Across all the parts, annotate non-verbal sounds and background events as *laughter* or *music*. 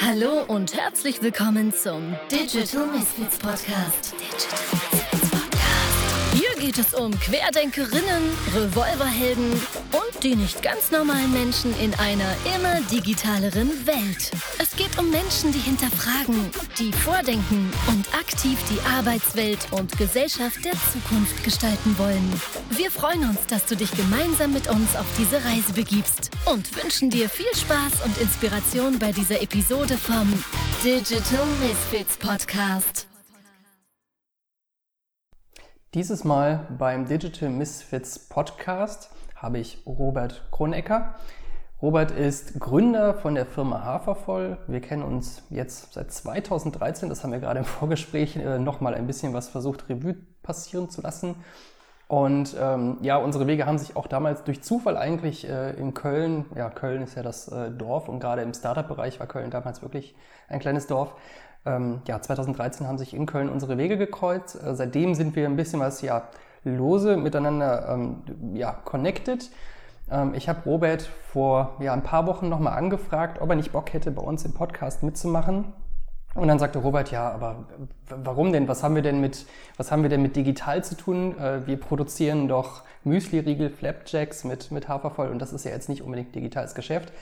Hallo und herzlich willkommen zum Digital Misfits Podcast. Digital Misfits Podcast. Hier geht es um Querdenkerinnen, Revolverhelden die nicht ganz normalen Menschen in einer immer digitaleren Welt. Es geht um Menschen, die hinterfragen, die vordenken und aktiv die Arbeitswelt und Gesellschaft der Zukunft gestalten wollen. Wir freuen uns, dass du dich gemeinsam mit uns auf diese Reise begibst und wünschen dir viel Spaß und Inspiration bei dieser Episode vom Digital Misfits Podcast. Dieses Mal beim Digital Misfits Podcast habe ich Robert Kronecker. Robert ist Gründer von der Firma Hafervoll. Wir kennen uns jetzt seit 2013, das haben wir gerade im *laughs* Vorgespräch äh, nochmal ein bisschen was versucht, Revue passieren zu lassen. Und ähm, ja, unsere Wege haben sich auch damals durch Zufall eigentlich äh, in Köln, ja, Köln ist ja das äh, Dorf und gerade im Startup-Bereich war Köln damals wirklich ein kleines Dorf. Ähm, ja, 2013 haben sich in Köln unsere Wege gekreuzt. Äh, seitdem sind wir ein bisschen was ja lose miteinander ähm, ja, connected. Ähm, ich habe Robert vor ja, ein paar Wochen nochmal angefragt, ob er nicht Bock hätte, bei uns im Podcast mitzumachen. Und dann sagte Robert, ja, aber warum denn? Was haben wir denn mit, was haben wir denn mit digital zu tun? Äh, wir produzieren doch Müsli-Riegel, Flapjacks mit, mit Hafervoll und das ist ja jetzt nicht unbedingt digitales Geschäft.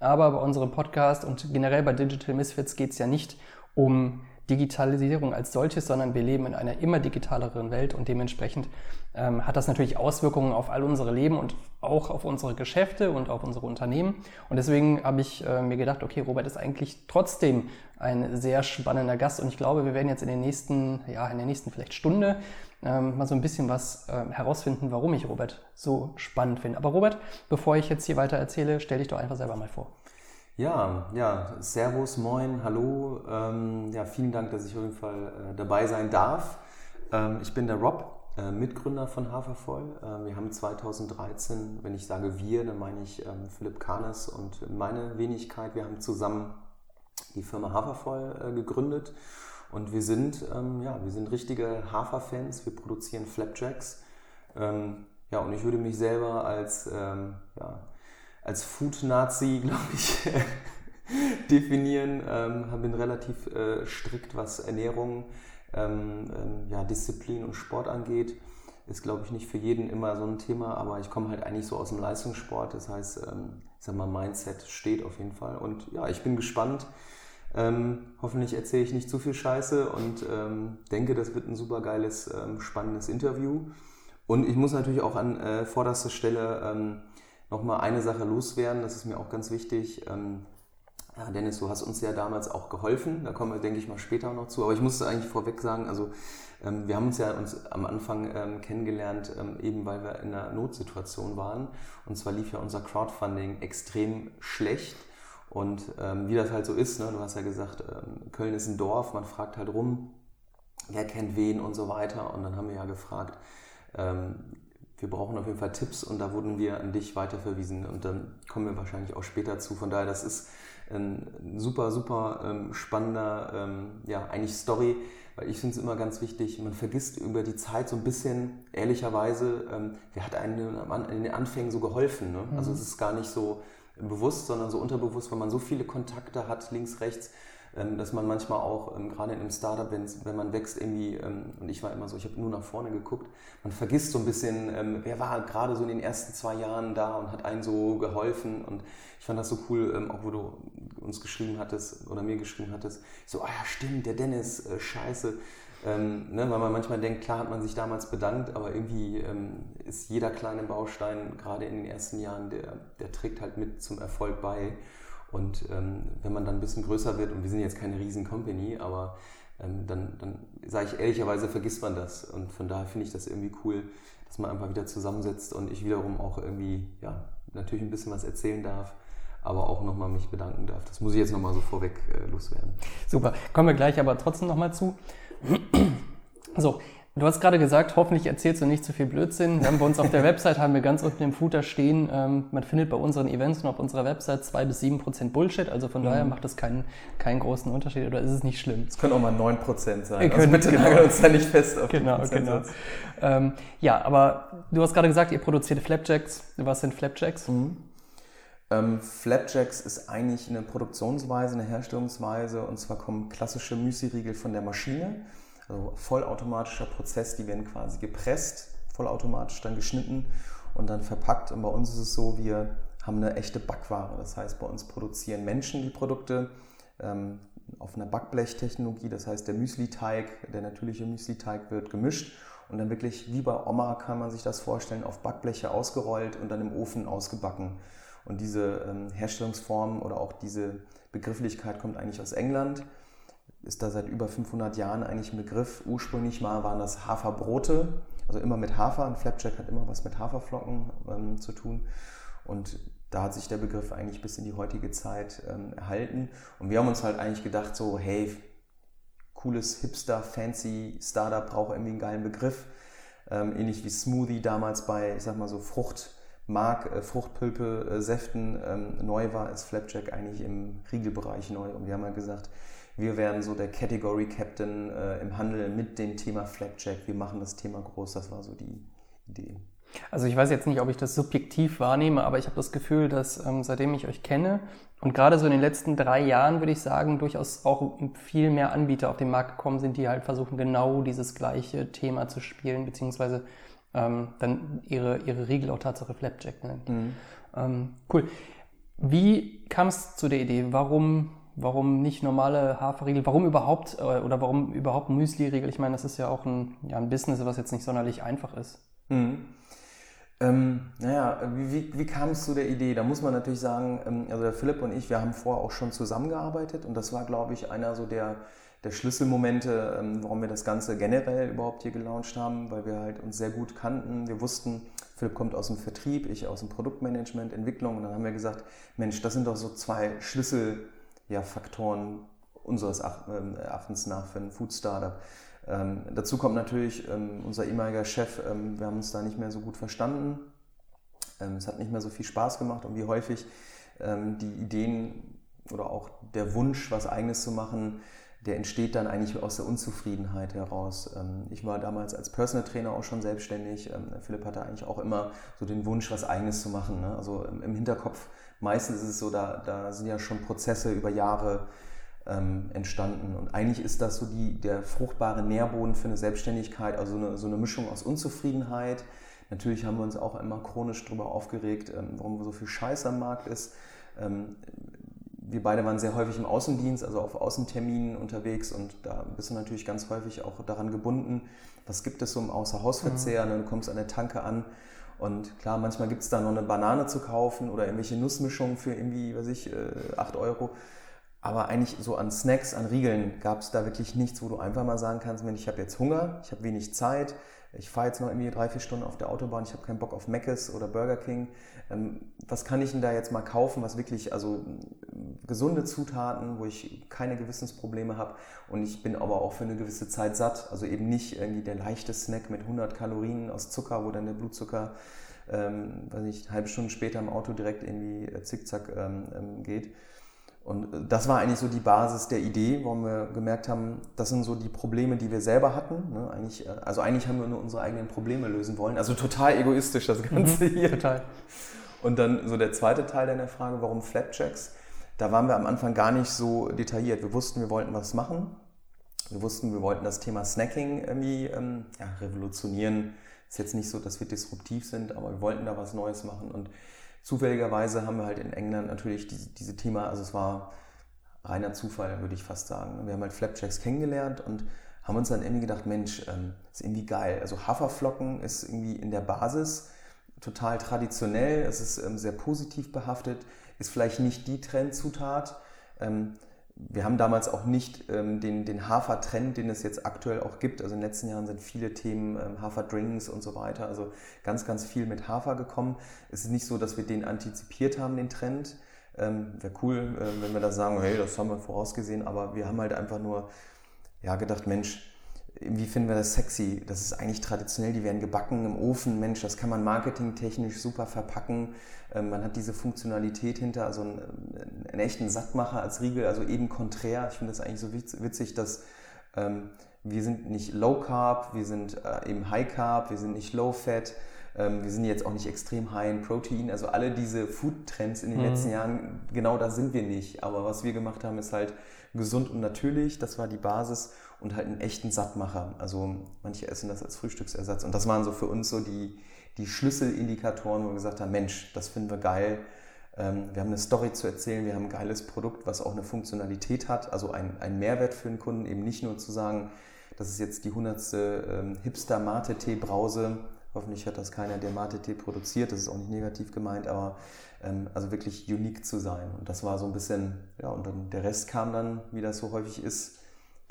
Aber bei unserem Podcast und generell bei Digital Misfits geht es ja nicht um Digitalisierung als solches, sondern wir leben in einer immer digitaleren Welt und dementsprechend ähm, hat das natürlich Auswirkungen auf all unsere Leben und auch auf unsere Geschäfte und auf unsere Unternehmen. Und deswegen habe ich äh, mir gedacht, okay, Robert ist eigentlich trotzdem ein sehr spannender Gast und ich glaube, wir werden jetzt in den nächsten, ja, in der nächsten vielleicht Stunde ähm, mal so ein bisschen was äh, herausfinden, warum ich Robert so spannend finde. Aber Robert, bevor ich jetzt hier weiter erzähle, stell dich doch einfach selber mal vor. Ja, ja, Servus, moin, hallo. Ähm, ja, vielen Dank, dass ich auf jeden Fall äh, dabei sein darf. Ähm, ich bin der Rob, äh, Mitgründer von Hafervoll. Äh, wir haben 2013, wenn ich sage wir, dann meine ich ähm, Philipp Kahnes und meine Wenigkeit. Wir haben zusammen die Firma Hafervoll äh, gegründet und wir sind, ähm, ja, wir sind richtige Haferfans. Wir produzieren Flapjacks. Ähm, ja, und ich würde mich selber als ähm, ja, als Food-Nazi, *laughs* glaube ich, *laughs* definieren. Ähm, bin relativ äh, strikt, was Ernährung, ähm, ähm, ja, Disziplin und Sport angeht. Ist, glaube ich, nicht für jeden immer so ein Thema, aber ich komme halt eigentlich so aus dem Leistungssport. Das heißt, ähm, ich sag mal, Mindset steht auf jeden Fall. Und ja, ich bin gespannt. Ähm, hoffentlich erzähle ich nicht zu viel Scheiße und ähm, denke, das wird ein super geiles, ähm, spannendes Interview. Und ich muss natürlich auch an äh, vorderster Stelle nochmal eine Sache loswerden, das ist mir auch ganz wichtig. Ähm, ja, Dennis, du hast uns ja damals auch geholfen, da kommen wir, denke ich, mal später noch zu. Aber ich muss eigentlich vorweg sagen, also ähm, wir haben uns ja uns am Anfang ähm, kennengelernt, eben weil wir in einer Notsituation waren. Und zwar lief ja unser Crowdfunding extrem schlecht. Und wie das halt so ist, ne, du hast ja gesagt, Köln ist ein Dorf, man fragt halt rum, wer kennt wen und so weiter. Und dann haben wir ja gefragt, wir brauchen auf jeden Fall Tipps und da wurden wir an dich weiterverwiesen und dann kommen wir wahrscheinlich auch später zu. Von daher, das ist ein super, super ähm, spannender, ähm, ja, eigentlich Story, weil ich finde es immer ganz wichtig, man vergisst über die Zeit so ein bisschen, ehrlicherweise, ähm, wer hat einem in den Anfängen so geholfen. Ne? Mhm. Also es ist gar nicht so bewusst, sondern so unterbewusst, weil man so viele Kontakte hat, links, rechts, dass man manchmal auch, ähm, gerade in einem Startup, wenn man wächst, irgendwie, ähm, und ich war immer so, ich habe nur nach vorne geguckt, man vergisst so ein bisschen, wer war gerade so in den ersten zwei Jahren da und hat einen so geholfen und ich fand das so cool, auch wo du uns geschrieben hattest oder mir geschrieben hattest, so, ah ja, stimmt, der Dennis, äh, scheiße, ähm, ne, weil man manchmal denkt, klar hat man sich damals bedankt, aber irgendwie ähm, ist jeder kleine Baustein, gerade in den ersten Jahren, der, der trägt halt mit zum Erfolg bei. Und ähm, wenn man dann ein bisschen größer wird, und wir sind jetzt keine riesen Company, aber ähm, dann, dann sage ich ehrlicherweise, vergisst man das. Und von daher finde ich das irgendwie cool, dass man einfach wieder zusammensetzt und ich wiederum auch irgendwie, ja, natürlich ein bisschen was erzählen darf, aber auch nochmal mich bedanken darf. Das muss ich jetzt nochmal so vorweg äh, loswerden. Super, kommen wir gleich aber trotzdem nochmal zu. So, Du hast gerade gesagt, hoffentlich erzählst du nicht zu viel Blödsinn. Wir haben bei uns auf der *laughs* Website haben wir ganz unten im Footer stehen, ähm, man findet bei unseren Events und auf unserer Website zwei bis sieben Prozent Bullshit. Also von mhm. daher macht das keinen, keinen großen Unterschied oder ist es nicht schlimm? Es können auch mal neun Prozent sein. Wir also bitte genau. nageln uns da nicht fest auf Genau, genau. Ähm, ja, aber du hast gerade gesagt, ihr produziert Flapjacks. Was sind Flapjacks? Mhm. Ähm, Flapjacks ist eigentlich eine Produktionsweise, eine Herstellungsweise und zwar kommen klassische Müsli-Riegel von der Maschine, also vollautomatischer Prozess, die werden quasi gepresst, vollautomatisch dann geschnitten und dann verpackt. Und bei uns ist es so, wir haben eine echte Backware. Das heißt, bei uns produzieren Menschen die Produkte ähm, auf einer Backblechtechnologie. Das heißt, der Müsli-Teig, der natürliche Müsli-Teig wird gemischt und dann wirklich wie bei Oma kann man sich das vorstellen, auf Backbleche ausgerollt und dann im Ofen ausgebacken. Und diese ähm, Herstellungsform oder auch diese Begrifflichkeit kommt eigentlich aus England, ist da seit über 500 Jahren eigentlich ein Begriff. Ursprünglich mal waren das Haferbrote, also immer mit Hafer. Ein Flapjack hat immer was mit Haferflocken ähm, zu tun. Und da hat sich der Begriff eigentlich bis in die heutige Zeit ähm, erhalten. Und wir haben uns halt eigentlich gedacht, so, hey, cooles Hipster, fancy Startup braucht irgendwie einen geilen Begriff. Ähm, ähnlich wie Smoothie damals bei, ich sag mal so, Frucht Mark, äh, Fruchtpülpe, äh, Säften ähm, neu war, ist Flapjack eigentlich im Riegelbereich neu. Und wir haben ja gesagt, wir werden so der Category Captain äh, im Handel mit dem Thema Flapjack. Wir machen das Thema groß. Das war so die Idee. Also ich weiß jetzt nicht, ob ich das subjektiv wahrnehme, aber ich habe das Gefühl, dass ähm, seitdem ich euch kenne und gerade so in den letzten drei Jahren, würde ich sagen, durchaus auch viel mehr Anbieter auf den Markt gekommen sind, die halt versuchen, genau dieses gleiche Thema zu spielen, beziehungsweise ähm, dann ihre, ihre Riegel auch Tatsache Flapjack nennen. Mhm. Ähm, cool. Wie kam es zu der Idee? Warum, warum nicht normale Haferriegel? Warum überhaupt äh, oder warum überhaupt Müsli-Riegel? Ich meine, das ist ja auch ein, ja, ein Business, was jetzt nicht sonderlich einfach ist. Mhm. Ähm, naja, wie, wie, wie kam es zu der Idee? Da muss man natürlich sagen, ähm, also der Philipp und ich, wir haben vorher auch schon zusammengearbeitet und das war, glaube ich, einer so der der Schlüsselmomente, ähm, warum wir das Ganze generell überhaupt hier gelauncht haben, weil wir halt uns sehr gut kannten. Wir wussten, Philipp kommt aus dem Vertrieb, ich aus dem Produktmanagement, Entwicklung und dann haben wir gesagt, Mensch, das sind doch so zwei Schlüsselfaktoren ja, unseres ähm, Erachtens nach für ein Food Startup. Ähm, dazu kommt natürlich ähm, unser ehemaliger Chef, ähm, wir haben uns da nicht mehr so gut verstanden. Ähm, es hat nicht mehr so viel Spaß gemacht und wie häufig die Ideen oder auch der Wunsch, was eigenes zu machen, der entsteht dann eigentlich aus der Unzufriedenheit heraus. Ähm, ich war damals als Personal Trainer auch schon selbstständig. Ähm, Philipp hatte eigentlich auch immer so den Wunsch, was Eigenes zu machen. Ne? Also im Hinterkopf, meistens ist es so, da, da sind ja schon Prozesse über Jahre ähm, entstanden. Und eigentlich ist das so die, der fruchtbare Nährboden für eine Selbstständigkeit, also eine, so eine Mischung aus Unzufriedenheit. Natürlich haben wir uns auch immer chronisch darüber aufgeregt, warum so viel Scheiß am Markt ist wir beide waren sehr häufig im Außendienst, also auf Außenterminen unterwegs und da bist du natürlich ganz häufig auch daran gebunden, was gibt es so im Außerhausverzehr, mhm. du kommst an der Tanke an und klar, manchmal gibt es da noch eine Banane zu kaufen oder irgendwelche Nussmischungen für irgendwie, weiß ich, 8 äh, Euro. Aber eigentlich so an Snacks, an Riegeln gab es da wirklich nichts, wo du einfach mal sagen kannst, Mensch, ich habe jetzt Hunger, ich habe wenig Zeit, ich fahre jetzt noch irgendwie drei, vier Stunden auf der Autobahn, ich habe keinen Bock auf Mc's oder Burger King. Ähm, was kann ich denn da jetzt mal kaufen, was wirklich, also gesunde Zutaten, wo ich keine Gewissensprobleme habe und ich bin aber auch für eine gewisse Zeit satt. Also eben nicht irgendwie der leichte Snack mit 100 Kalorien aus Zucker, wo dann der Blutzucker, ähm, weiß nicht, halbe Stunde später im Auto direkt irgendwie äh, zickzack ähm, ähm geht. Und äh, das war eigentlich so die Basis der Idee, warum wir gemerkt haben, das sind so die Probleme, die wir selber hatten. Ne? Eigentlich, äh, also eigentlich haben wir nur unsere eigenen Probleme lösen wollen. Also total egoistisch das Ganze mhm, hier. Total. Und dann so der zweite Teil deiner Frage, warum Flapjacks? Da waren wir am Anfang gar nicht so detailliert. Wir wussten, wir wollten was machen. Wir wussten, wir wollten das Thema Snacking irgendwie ähm, ja, revolutionieren. Ist jetzt nicht so, dass wir disruptiv sind, aber wir wollten da was Neues machen. Und Zufälligerweise haben wir halt in England natürlich diese, diese Thema, also es war reiner Zufall, würde ich fast sagen. Wir haben halt Flapjacks kennengelernt und haben uns dann irgendwie gedacht, Mensch, ähm, ist irgendwie geil. Also Haferflocken ist irgendwie in der Basis total traditionell, es ist ähm, sehr positiv behaftet, ist vielleicht nicht die Trendzutat. Ähm, wir haben damals auch nicht ähm, den, den Hafertrend, den es jetzt aktuell auch gibt. Also in den letzten Jahren sind viele Themen ähm, Haferdrinks und so weiter, also ganz, ganz viel mit Hafer gekommen. Es ist nicht so, dass wir den antizipiert haben, den Trend. Ähm, Wäre cool, äh, wenn wir da sagen, hey, das haben wir vorausgesehen, aber wir haben halt einfach nur ja, gedacht, Mensch, irgendwie finden wir das sexy. Das ist eigentlich traditionell, die werden gebacken im Ofen. Mensch, das kann man marketingtechnisch super verpacken. Ähm, man hat diese Funktionalität hinter, also einen, einen, echten Sattmacher als Riegel, also eben konträr. Ich finde das eigentlich so witzig, dass ähm, wir sind nicht Low Carb, wir sind äh, eben High Carb, wir sind nicht Low Fat. Ähm, wir sind jetzt auch nicht extrem high in Protein. Also alle diese Food-Trends in den mhm. letzten Jahren, genau da sind wir nicht. Aber was wir gemacht haben, ist halt gesund und natürlich. Das war die Basis und halt einen echten Sattmacher. Also manche essen das als Frühstücksersatz. Und das waren so für uns so die, die Schlüsselindikatoren, wo wir gesagt haben, Mensch, das finden wir geil. Ähm, wir haben eine Story zu erzählen, wir haben ein geiles Produkt, was auch eine Funktionalität hat, also ein, ein Mehrwert für den Kunden, eben nicht nur zu sagen, das ist jetzt die hundertste ähm, Hipster-Mate-Tee-Brause. Hoffentlich hat das keiner, der Mate-Tee produziert, das ist auch nicht negativ gemeint, aber ähm, also wirklich unique zu sein. Und das war so ein bisschen, ja, und dann der Rest kam dann, wie das so häufig ist,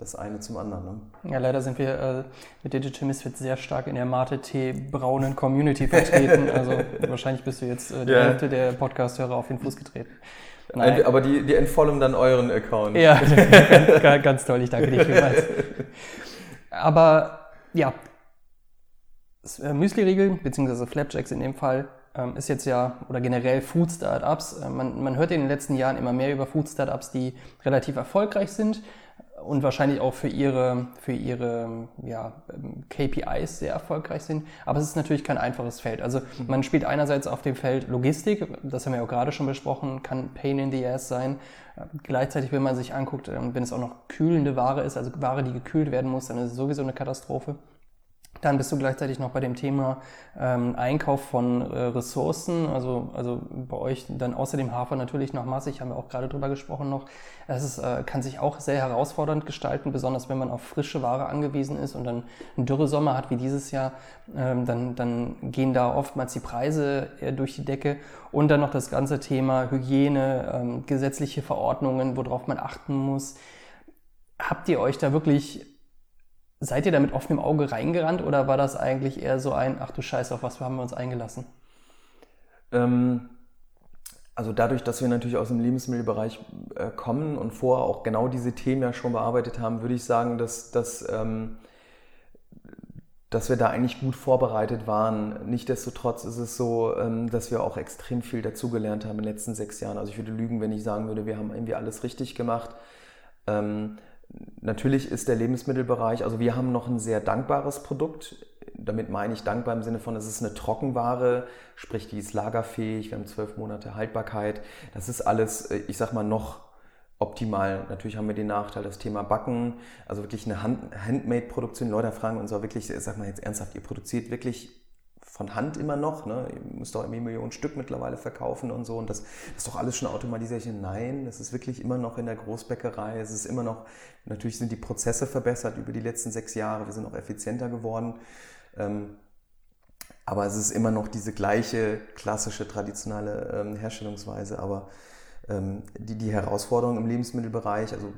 das eine zum anderen. Ne? Ja, leider sind wir äh, mit Digital Misfits sehr stark in der Mate-Tee-braunen Community vertreten. *laughs* also wahrscheinlich bist du jetzt äh, die yeah. Hälfte der Podcast-Hörer auf den Fuß getreten. Nein. Aber die, die entfolgen dann euren Account. Ja, *laughs* *laughs* ganz, ganz toll, ich danke dir vielmals. Aber ja, äh, Müsli-Riegel, beziehungsweise Flapjacks in dem Fall, ähm, ist jetzt ja, oder generell Food Startups. Äh, man, man hört in den letzten Jahren immer mehr über Food Startups, die relativ erfolgreich sind und wahrscheinlich auch für ihre, für ihre ja, KPIs sehr erfolgreich sind. Aber es ist natürlich kein einfaches Feld. Also mhm. man spielt einerseits auf dem Feld Logistik, das haben wir auch gerade schon besprochen, kann Pain in the Ass sein. Gleichzeitig, wenn man sich anguckt, ähm, wenn es auch noch kühlende Ware ist, also Ware, die gekühlt werden muss, dann ist es sowieso eine Katastrophe. Dann bist du gleichzeitig noch bei dem Thema ähm, Einkauf von äh, Ressourcen, also, also bei euch dann außerdem Hafer natürlich noch massig, haben wir auch gerade drüber gesprochen noch. Es ist, äh, kann sich auch sehr herausfordernd gestalten, besonders wenn man auf frische Ware angewiesen ist und dann einen Dürresommer hat wie dieses Jahr, ähm, dann, dann gehen da oftmals die Preise äh, durch die Decke. Und dann noch das ganze Thema Hygiene, ähm, gesetzliche Verordnungen, worauf man achten muss. Habt ihr euch da wirklich Seid ihr da mit offenem Auge reingerannt oder war das eigentlich eher so ein, ach du Scheiße, auf was haben wir uns eingelassen? Ähm, also dadurch, dass wir natürlich aus dem Lebensmittelbereich äh, kommen und vorher auch genau diese Themen ja schon bearbeitet haben, würde ich sagen, dass, dass, ähm, dass wir da eigentlich gut vorbereitet waren. Nichtsdestotrotz ist es so, ähm, dass wir auch extrem viel dazugelernt haben in den letzten sechs Jahren. Also ich würde lügen, wenn ich sagen würde, wir haben irgendwie alles richtig gemacht. Ähm, Natürlich ist der Lebensmittelbereich, also wir haben noch ein sehr dankbares Produkt. Damit meine ich dankbar im Sinne von, es ist eine Trockenware, sprich die ist lagerfähig, wir haben zwölf Monate Haltbarkeit. Das ist alles, äh, ich sag mal, noch optimal. Natürlich haben wir den Nachteil, das Thema Backen, also wirklich eine Handmade-Produktion. Leute fragen uns auch wirklich, sag mal jetzt ernsthaft, ihr produziert wirklich von Hand immer noch. Ne? Ihr müsst doch irgendwie Millionen Stück mittlerweile verkaufen und so. Und das, das ist doch alles schon automatisiert. Nein, das ist wirklich immer noch in der Großbäckerei. Es ist immer noch, natürlich sind die Prozesse verbessert über die letzten sechs Jahre. Wir sind auch effizienter geworden. Ähm, aber es ist immer noch diese gleiche klassische, traditionelle ähm, Herstellungsweise. Aber die, die Herausforderungen im Lebensmittelbereich, also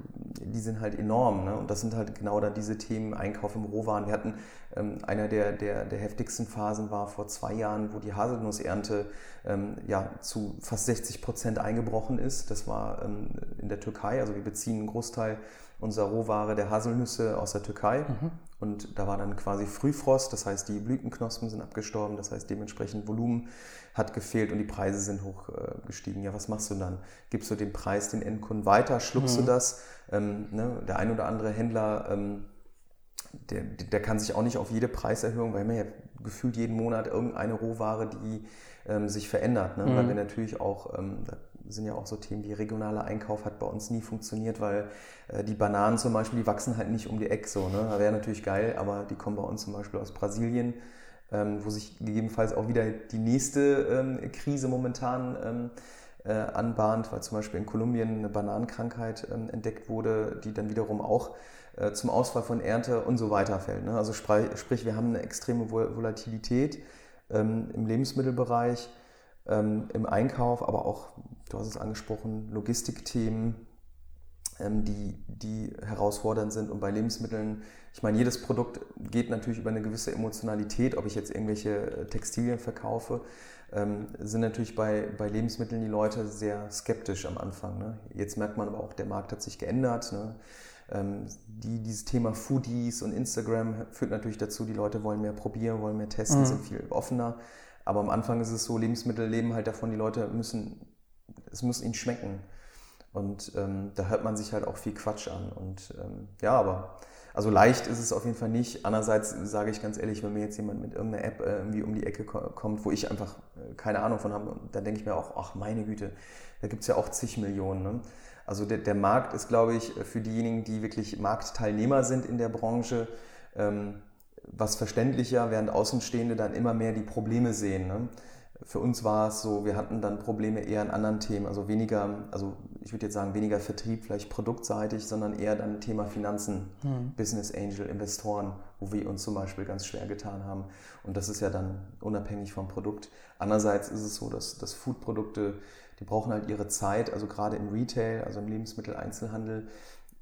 die sind halt enorm. Ne? Und das sind halt genau dann diese Themen, Einkauf im Rohwaren. Wir hatten ähm, einer der, der, der heftigsten Phasen war vor zwei Jahren, wo die Haselnussernte ähm, ja, zu fast 60 Prozent eingebrochen ist. Das war ähm, in der Türkei. Also wir beziehen einen Großteil unserer Rohware der Haselnüsse aus der Türkei. Mhm. Und da war dann quasi Frühfrost, das heißt, die Blütenknospen sind abgestorben, das heißt, dementsprechend Volumen hat gefehlt und die Preise sind hochgestiegen. Ja, was machst du dann? Gibst du den Preis den Endkunden weiter? Schluckst mhm. du das? Ähm, ne? Der ein oder andere Händler, ähm, der, der kann sich auch nicht auf jede Preiserhöhung, weil wir ja gefühlt jeden Monat irgendeine Rohware, die ähm, sich verändert. Ne? Mhm. Weil wir natürlich auch, ähm, sind ja auch so Themen wie regionaler Einkauf hat bei uns nie funktioniert, weil äh, die Bananen zum Beispiel, die wachsen halt nicht um die Ecke so. Ne? Wäre natürlich geil, aber die kommen bei uns zum Beispiel aus Brasilien, ähm, wo sich gegebenenfalls auch wieder die nächste ähm, Krise momentan ähm, äh, anbahnt, weil zum Beispiel in Kolumbien eine Bananenkrankheit ähm, entdeckt wurde, die dann wiederum auch äh, zum Ausfall von Ernte und so weiter fällt. Ne? Also sprich, wir haben eine extreme Volatilität ähm, im Lebensmittelbereich ähm, im Einkauf, aber auch, du hast es angesprochen, Logistikthemen, ähm, die, die herausfordernd sind. Und bei Lebensmitteln, ich meine, jedes Produkt geht natürlich über eine gewisse Emotionalität, ob ich jetzt irgendwelche äh, Textilien verkaufe, ähm, sind natürlich bei, bei Lebensmitteln die Leute sehr skeptisch am Anfang. Ne? Jetzt merkt man aber auch, der Markt hat sich geändert. Ne? Ähm, die, dieses Thema Foodies und Instagram führt natürlich dazu, die Leute wollen mehr probieren, wollen mehr testen, mhm. sind viel offener. Aber am Anfang ist es so, Lebensmittel leben halt davon, die Leute müssen, es muss ihnen schmecken. Und ähm, da hört man sich halt auch viel Quatsch an. Und ähm, ja, aber also leicht ist es auf jeden Fall nicht. Andererseits sage ich ganz ehrlich, wenn mir jetzt jemand mit irgendeiner App äh, irgendwie um die Ecke kommt, wo ich einfach äh, keine Ahnung von habe, dann denke ich mir auch, ach meine Güte, da gibt es ja auch zig Millionen. Ne? Also der, der, Markt ist, glaube ich, für diejenigen, die wirklich Marktteilnehmer sind in der Branche, ähm, was verständlicher, während Außenstehende dann immer mehr die Probleme sehen. Ne? Für uns war es so, wir hatten dann Probleme eher in anderen Themen, also weniger, also ich würde jetzt sagen, weniger Vertrieb, vielleicht produktseitig, sondern eher dann Thema Finanzen, mhm. Business Angel, Investoren, wo wir uns zum Beispiel ganz schwer getan haben. Und das ist ja dann unabhängig vom Produkt. Andererseits ist es so, dass, dass Foodprodukte, die brauchen halt ihre Zeit, also gerade im Retail, also im Lebensmitteleinzelhandel,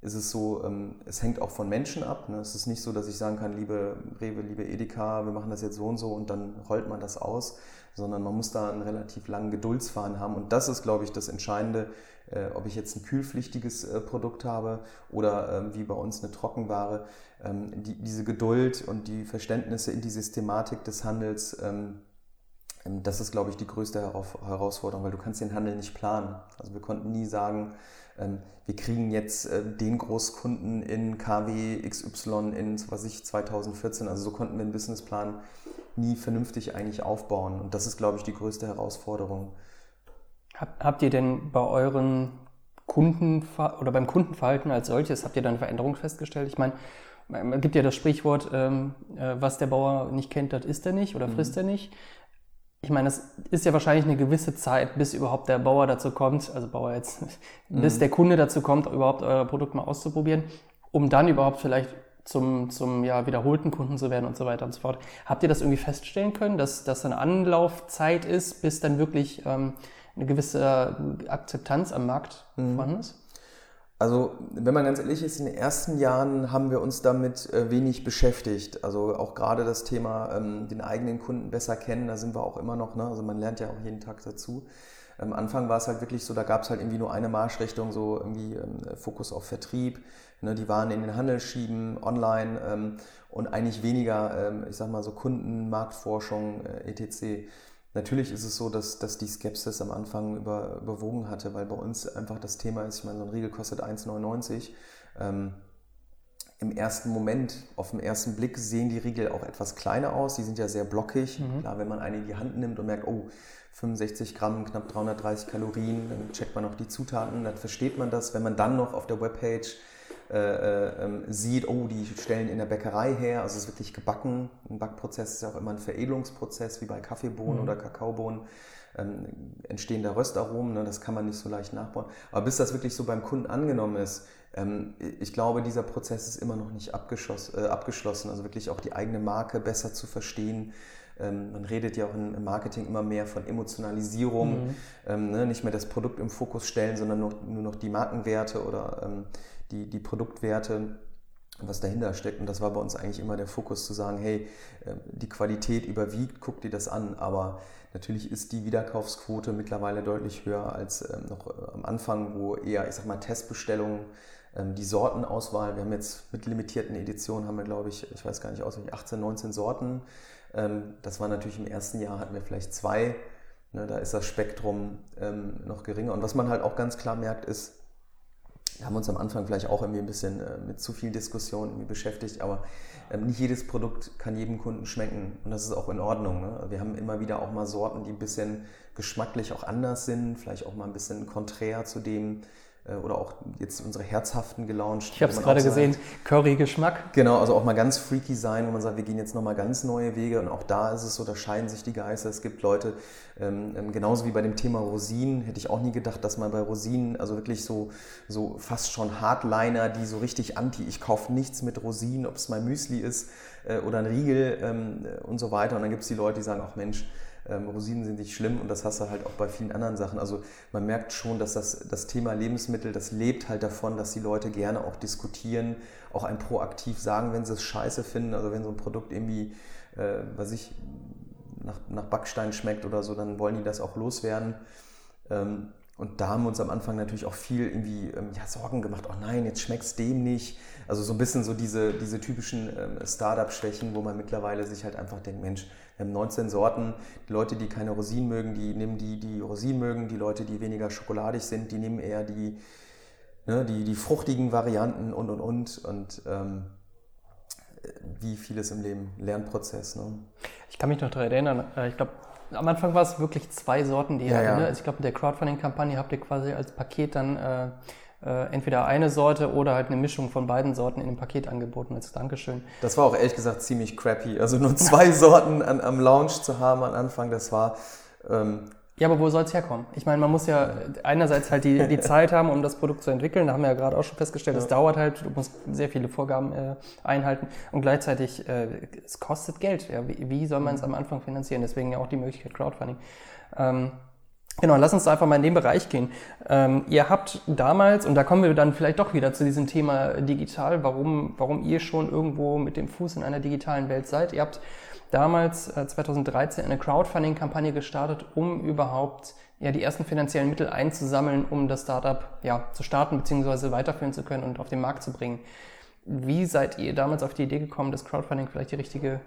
ist es so, ähm, es hängt auch von Menschen ab. Ne? Es ist nicht so, dass ich sagen kann, liebe Rewe, liebe Edeka, wir machen das jetzt so und so und dann rollt man das aus, sondern man muss da einen relativ langen Geduldsfahren haben. Und das ist, glaube ich, das Entscheidende, äh, ob ich jetzt ein kühlpflichtiges äh, Produkt habe oder ähm, wie bei uns eine Trockenware. Ähm, die, diese Geduld und die Verständnisse in die Systematik des Handels, ähm das ist, glaube ich, die größte Herausforderung, weil du kannst den Handel nicht planen. Also wir konnten nie sagen, ähm, wir kriegen jetzt äh, den Großkunden in KW XY in was ich, 2014. Also so konnten wir einen Businessplan nie vernünftig eigentlich aufbauen. Und das ist, glaube ich, die größte Herausforderung. Habt ihr denn bei euren Kunden oder beim Kundenverhalten als solches, habt ihr da eine Veränderung festgestellt? Ich meine, es gibt ja das Sprichwort, ähm, äh, was der Bauer nicht kennt, das isst er nicht oder frisst mhm. er nicht ich meine, es ist ja wahrscheinlich eine gewisse Zeit, bis überhaupt der Bauer dazu kommt, also Bauer jetzt, *laughs* mhm. bis der Kunde dazu kommt, überhaupt euer Produkt mal auszuprobieren, um dann überhaupt vielleicht zum, zum ja, wiederholten Kunden zu werden und so weiter und so fort. Habt ihr das irgendwie feststellen können, dass das eine Anlaufzeit ist, bis dann wirklich ähm, eine gewisse Akzeptanz am Markt mhm. vorhanden ist? Also, wenn man ganz ehrlich ist, in den ersten Jahren haben wir uns damit äh, wenig beschäftigt. Also auch gerade das Thema ähm, den eigenen Kunden besser kennen, da sind wir auch immer noch, ne? also man lernt ja auch jeden Tag dazu. Am Anfang war es halt wirklich so, da gab es halt irgendwie nur eine Marschrichtung, so irgendwie ähm, Fokus auf Vertrieb, ne? die Waren in den Handel schieben, online ähm, und eigentlich weniger, ähm, ich sag mal so Kunden, Marktforschung, äh, etc. Natürlich ist es so, dass, dass die Skepsis am Anfang über, überwogen hatte, weil bei uns einfach das Thema ist, ich meine, so ein Riegel kostet 1,99. Ähm, Im ersten Moment, auf den ersten Blick sehen die Riegel auch etwas kleiner aus. Die sind ja sehr blockig. Mhm. Klar, wenn man eine in die Hand nimmt und merkt, oh, 65 Gramm, knapp 330 Kalorien, dann checkt man noch die Zutaten, dann versteht man das. Wenn man dann noch auf der Webpage äh, äh, ähm, sieht, oh, die stellen in der Bäckerei her, also es ist wirklich gebacken. Ein Backprozess ist ja auch immer ein Veredelungsprozess, wie bei Kaffeebohnen mhm. oder Kakaobohnen. Ähm, entstehen da Röstaromen, ne, das kann man nicht so leicht nachbauen. Aber bis das wirklich so beim Kunden angenommen ist, ähm, ich glaube, dieser Prozess ist immer noch nicht äh, abgeschlossen. Also wirklich auch die eigene Marke besser zu verstehen. Ähm, man redet ja auch im Marketing immer mehr von Emotionalisierung, mhm. ähm, ne, nicht mehr das Produkt im Fokus stellen, sondern nur, nur noch die Markenwerte oder ähm, die, die Produktwerte, was dahinter steckt. Und das war bei uns eigentlich immer der Fokus zu sagen, hey, äh, die Qualität überwiegt, guck dir das an. Aber natürlich ist die Wiederkaufsquote mittlerweile deutlich höher als ähm, noch äh, am Anfang, wo eher, ich sag mal, Testbestellungen, ähm, die Sortenauswahl, wir haben jetzt mit limitierten Editionen, haben wir, glaube ich, ich weiß gar nicht auswendig, 18, 19 Sorten. Ähm, das war natürlich im ersten Jahr, hatten wir vielleicht zwei. Ne, da ist das Spektrum noch geringer. Und was man halt auch ganz klar merkt, ist, haben uns am Anfang vielleicht auch irgendwie ein bisschen äh, mit zu viel Diskussion beschäftigt, aber ähm, nicht jedes Produkt kann jedem Kunden schmecken und das ist auch in Ordnung. Ne? Wir haben immer wieder auch mal Sorten, die ein bisschen geschmacklich auch anders sind, vielleicht auch mal ein bisschen konträr zu dem, oder auch jetzt unsere herzhaften gelauncht. Ich habe es gerade gesehen, Curry-Geschmack. Genau, also auch mal ganz freaky sein, wo man sagt, wir gehen jetzt nochmal ganz neue Wege und auch da ist es so, da scheiden sich die Geister. Es gibt Leute, ähm, ähm, genauso wie bei dem Thema Rosinen, hätte ich auch nie gedacht, dass man bei Rosinen, also wirklich so, so fast schon Hardliner, die so richtig anti, ich kaufe nichts mit Rosinen, ob es mein Müsli ist äh, oder ein Riegel ähm, und so weiter. Und dann gibt es die Leute, die sagen, ach Mensch, ähm, Rosinen sind nicht schlimm und das hast du halt auch bei vielen anderen Sachen. Also man merkt schon, dass das, das Thema Lebensmittel, das lebt halt davon, dass die Leute gerne auch diskutieren, auch ein proaktiv sagen, wenn sie es scheiße finden, also wenn so ein Produkt irgendwie, äh, was ich, nach, nach Backstein schmeckt oder so, dann wollen die das auch loswerden. Ähm, und da haben wir uns am Anfang natürlich auch viel irgendwie ähm, ja, Sorgen gemacht. Oh nein, jetzt schmeckt es dem nicht. Also so ein bisschen so diese, diese typischen ähm, Startup-Schwächen, wo man mittlerweile sich halt einfach denkt, Mensch, 19 Sorten. Die Leute, die keine Rosinen mögen, die nehmen die, die Rosinen mögen. Die Leute, die weniger schokoladig sind, die nehmen eher die, ne, die, die fruchtigen Varianten und und und und ähm, wie vieles im Leben, Lernprozess. Ne? Ich kann mich noch daran erinnern, äh, ich glaube, am Anfang war es wirklich zwei Sorten, die ihr Ja, hattet, ja. ne? Also ich glaube, mit der Crowdfunding-Kampagne habt ihr quasi als Paket dann äh, äh, entweder eine Sorte oder halt eine Mischung von beiden Sorten in dem Paket angeboten als Dankeschön. Das war auch ehrlich gesagt ziemlich crappy. Also nur zwei *laughs* Sorten an, am Lounge zu haben am Anfang, das war ähm, Ja, aber wo soll es herkommen? Ich meine, man muss ja einerseits halt die, die Zeit haben, um das Produkt zu entwickeln. Da haben wir ja gerade auch schon festgestellt, es dauert halt, du musst sehr viele Vorgaben äh, einhalten und gleichzeitig, äh, es kostet Geld. Ja? Wie, wie soll man es am Anfang finanzieren? Deswegen ja auch die Möglichkeit Crowdfunding. Ähm, Genau, lass uns einfach mal in den Bereich gehen. Ähm, ihr habt damals, und da kommen wir dann vielleicht doch wieder zu diesem Thema digital, warum, warum ihr schon irgendwo mit dem Fuß in einer digitalen Welt seid. Ihr habt damals, äh, 2013, eine Crowdfunding-Kampagne gestartet, um überhaupt ja, die ersten finanziellen Mittel einzusammeln, um das Startup ja, zu starten bzw. weiterführen zu können und auf den Markt zu bringen. Wie seid ihr damals auf die Idee gekommen, dass Crowdfunding vielleicht die richtige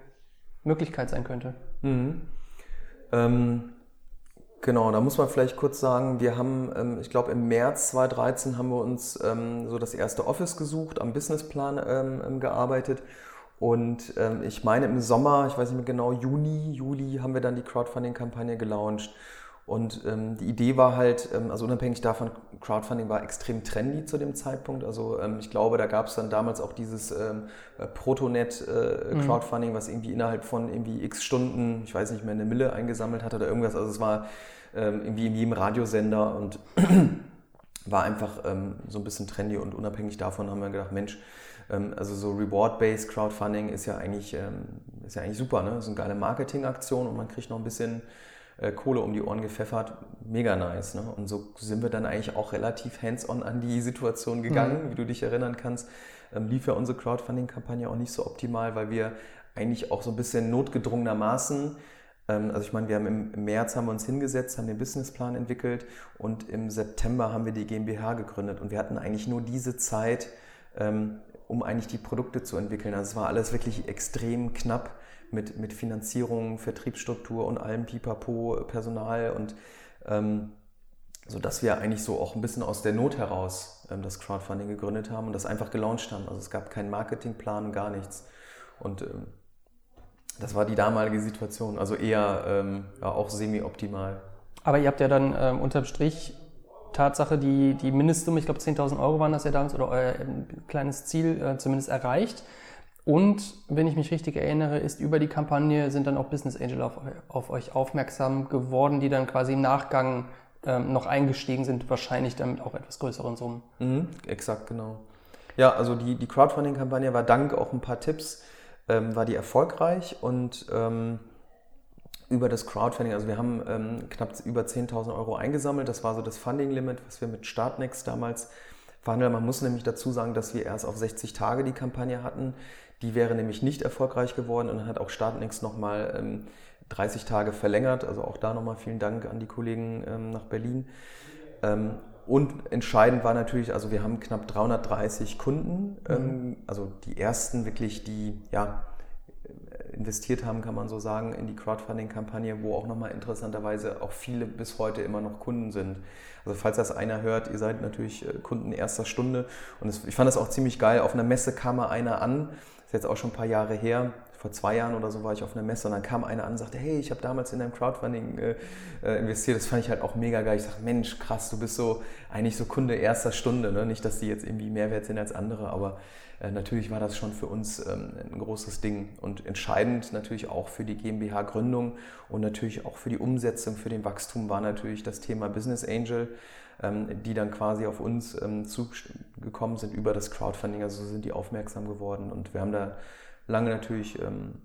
Möglichkeit sein könnte? Ähm, genau, da muss man vielleicht kurz sagen, wir haben, ähm, ich glaube im März 2013 haben wir uns ähm, so das erste Office gesucht, am Businessplan ähm, gearbeitet und ich meine im Sommer, ich weiß nicht mehr genau, Juni, Juli haben wir dann die Crowdfunding-Kampagne gelauncht. Und ähm, die Idee war halt, ähm, also unabhängig davon, Crowdfunding war extrem trendy zu dem Zeitpunkt. Also ähm, ich glaube, da gab es dann damals auch dieses ähm, äh, Protonet-Crowdfunding, was irgendwie innerhalb von irgendwie x Stunden, ich weiß nicht mehr, eine Mille eingesammelt hat oder irgendwas. Also es war ähm, irgendwie in jedem Radiosender und *clears throat* war einfach ähm, so ein bisschen trendy und unabhängig davon haben wir gedacht, Mensch, also so Reward-Based Crowdfunding ist ja eigentlich, ist ja eigentlich super, ne? Das ist eine geile Marketingaktion und man kriegt noch ein bisschen äh, Kohle um die Ohren gepfeffert. Mega nice. Ne? Und so sind wir dann eigentlich auch relativ hands-on an die Situation gegangen, wie du dich erinnern kannst. Ähm, lief ja unsere Crowdfunding-Kampagne auch nicht so optimal, weil wir eigentlich auch so ein bisschen notgedrungenermaßen ähm, also ich meine, wir haben im im März haben wir uns hingesetzt, haben den Businessplan entwickelt und im September haben wir die GmbH gegründet und wir hatten eigentlich nur diese Zeit, ähm, um eigentlich die Produkte zu entwickeln. Also es war alles wirklich extrem knapp mit, mit Finanzierung, Vertriebsstruktur und allem Pipapo, Personal und ähm, so dass wir eigentlich so auch ein bisschen aus der Not heraus ähm, das Crowdfunding gegründet haben und das einfach gelauncht haben. Also es gab keinen Marketingplan, gar nichts. Und ähm, das war die damalige Situation, also eher ähm, ja, auch semi-optimal. Aber ihr habt ja dann ähm, unterm Strich Tatsache die, die Mindestsumme, ich glaube 10.000 Euro waren das ja damals, oder euer ähm, kleines Ziel äh, zumindest erreicht. Und wenn ich mich richtig erinnere, ist über die Kampagne sind dann auch Business Angel auf, auf euch aufmerksam geworden, die dann quasi im Nachgang ähm, noch eingestiegen sind, wahrscheinlich dann mit auch etwas größeren Summen. Mhm, exakt, genau. Ja, also die, die Crowdfunding-Kampagne war dank auch ein paar Tipps, ähm, war die erfolgreich und ähm, über das Crowdfunding, also wir haben ähm, knapp über 10.000 Euro eingesammelt, das war so das Funding-Limit, was wir mit Startnext damals verhandelt haben. Man muss nämlich dazu sagen, dass wir erst auf 60 Tage die Kampagne hatten. Die wäre nämlich nicht erfolgreich geworden und dann hat auch Startnext nochmal ähm, 30 Tage verlängert. Also auch da nochmal vielen Dank an die Kollegen ähm, nach Berlin. Ähm, und entscheidend war natürlich, also wir haben knapp 330 Kunden, ähm, also die ersten wirklich, die ja investiert haben, kann man so sagen, in die Crowdfunding-Kampagne, wo auch nochmal interessanterweise auch viele bis heute immer noch Kunden sind. Also falls das einer hört, ihr seid natürlich äh, Kunden erster Stunde und es, ich fand das auch ziemlich geil. Auf einer Messe kam mal einer an, jetzt auch schon ein paar Jahre her, vor zwei Jahren oder so war ich auf einer Messe und dann kam einer an und sagte, hey, ich habe damals in deinem Crowdfunding äh, äh, investiert. Das fand ich halt auch mega geil. Ich dachte, Mensch, krass, du bist so eigentlich so Kunde erster Stunde. Ne? Nicht, dass die jetzt irgendwie mehr wert sind als andere, aber äh, natürlich war das schon für uns ähm, ein großes Ding und entscheidend natürlich auch für die GmbH-Gründung und natürlich auch für die Umsetzung, für den Wachstum war natürlich das Thema Business Angel, die dann quasi auf uns ähm, zugekommen sind über das Crowdfunding. Also so sind die aufmerksam geworden und wir haben da lange natürlich ähm,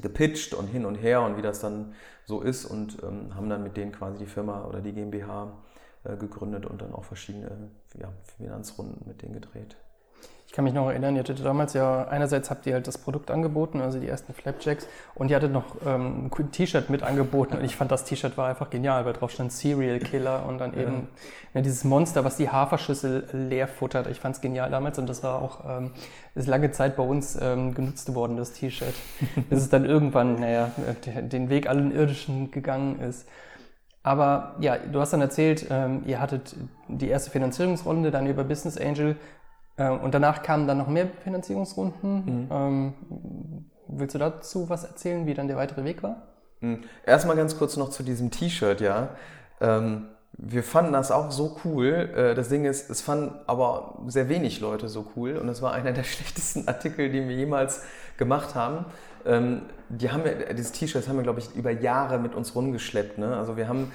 gepitcht und hin und her und wie das dann so ist und ähm, haben dann mit denen quasi die Firma oder die GmbH äh, gegründet und dann auch verschiedene ja, Finanzrunden mit denen gedreht. Ich kann mich noch erinnern, ihr hattet damals ja, einerseits habt ihr halt das Produkt angeboten, also die ersten Flapjacks, und ihr hattet noch ähm, ein T-Shirt mit angeboten und ich fand das T-Shirt war einfach genial, weil drauf stand Serial Killer und dann eben ja, dieses Monster, was die Haferschüssel leer futtert. Ich fand es genial damals und das war auch, ähm, ist lange Zeit bei uns ähm, genutzt worden, das T-Shirt, *laughs* bis es dann irgendwann, naja, den Weg allen Irdischen gegangen ist. Aber ja, du hast dann erzählt, ähm, ihr hattet die erste Finanzierungsrunde, dann über Business Angel äh, und danach kamen dann noch mehr Finanzierungsrunden. Mhm. Ähm, willst du dazu was erzählen, wie dann der weitere Weg war? Mhm. Erstmal ganz kurz noch zu diesem T-Shirt, ja. Ähm, wir fanden das auch so cool. Äh, das Ding ist, es fanden aber sehr wenig Leute so cool und es war einer der *laughs* schlechtesten Artikel, den wir jemals gemacht haben. Ähm, die haben wir, dieses T-Shirt haben wir, glaube ich, über Jahre mit uns rumgeschleppt. Ne? Also wir haben,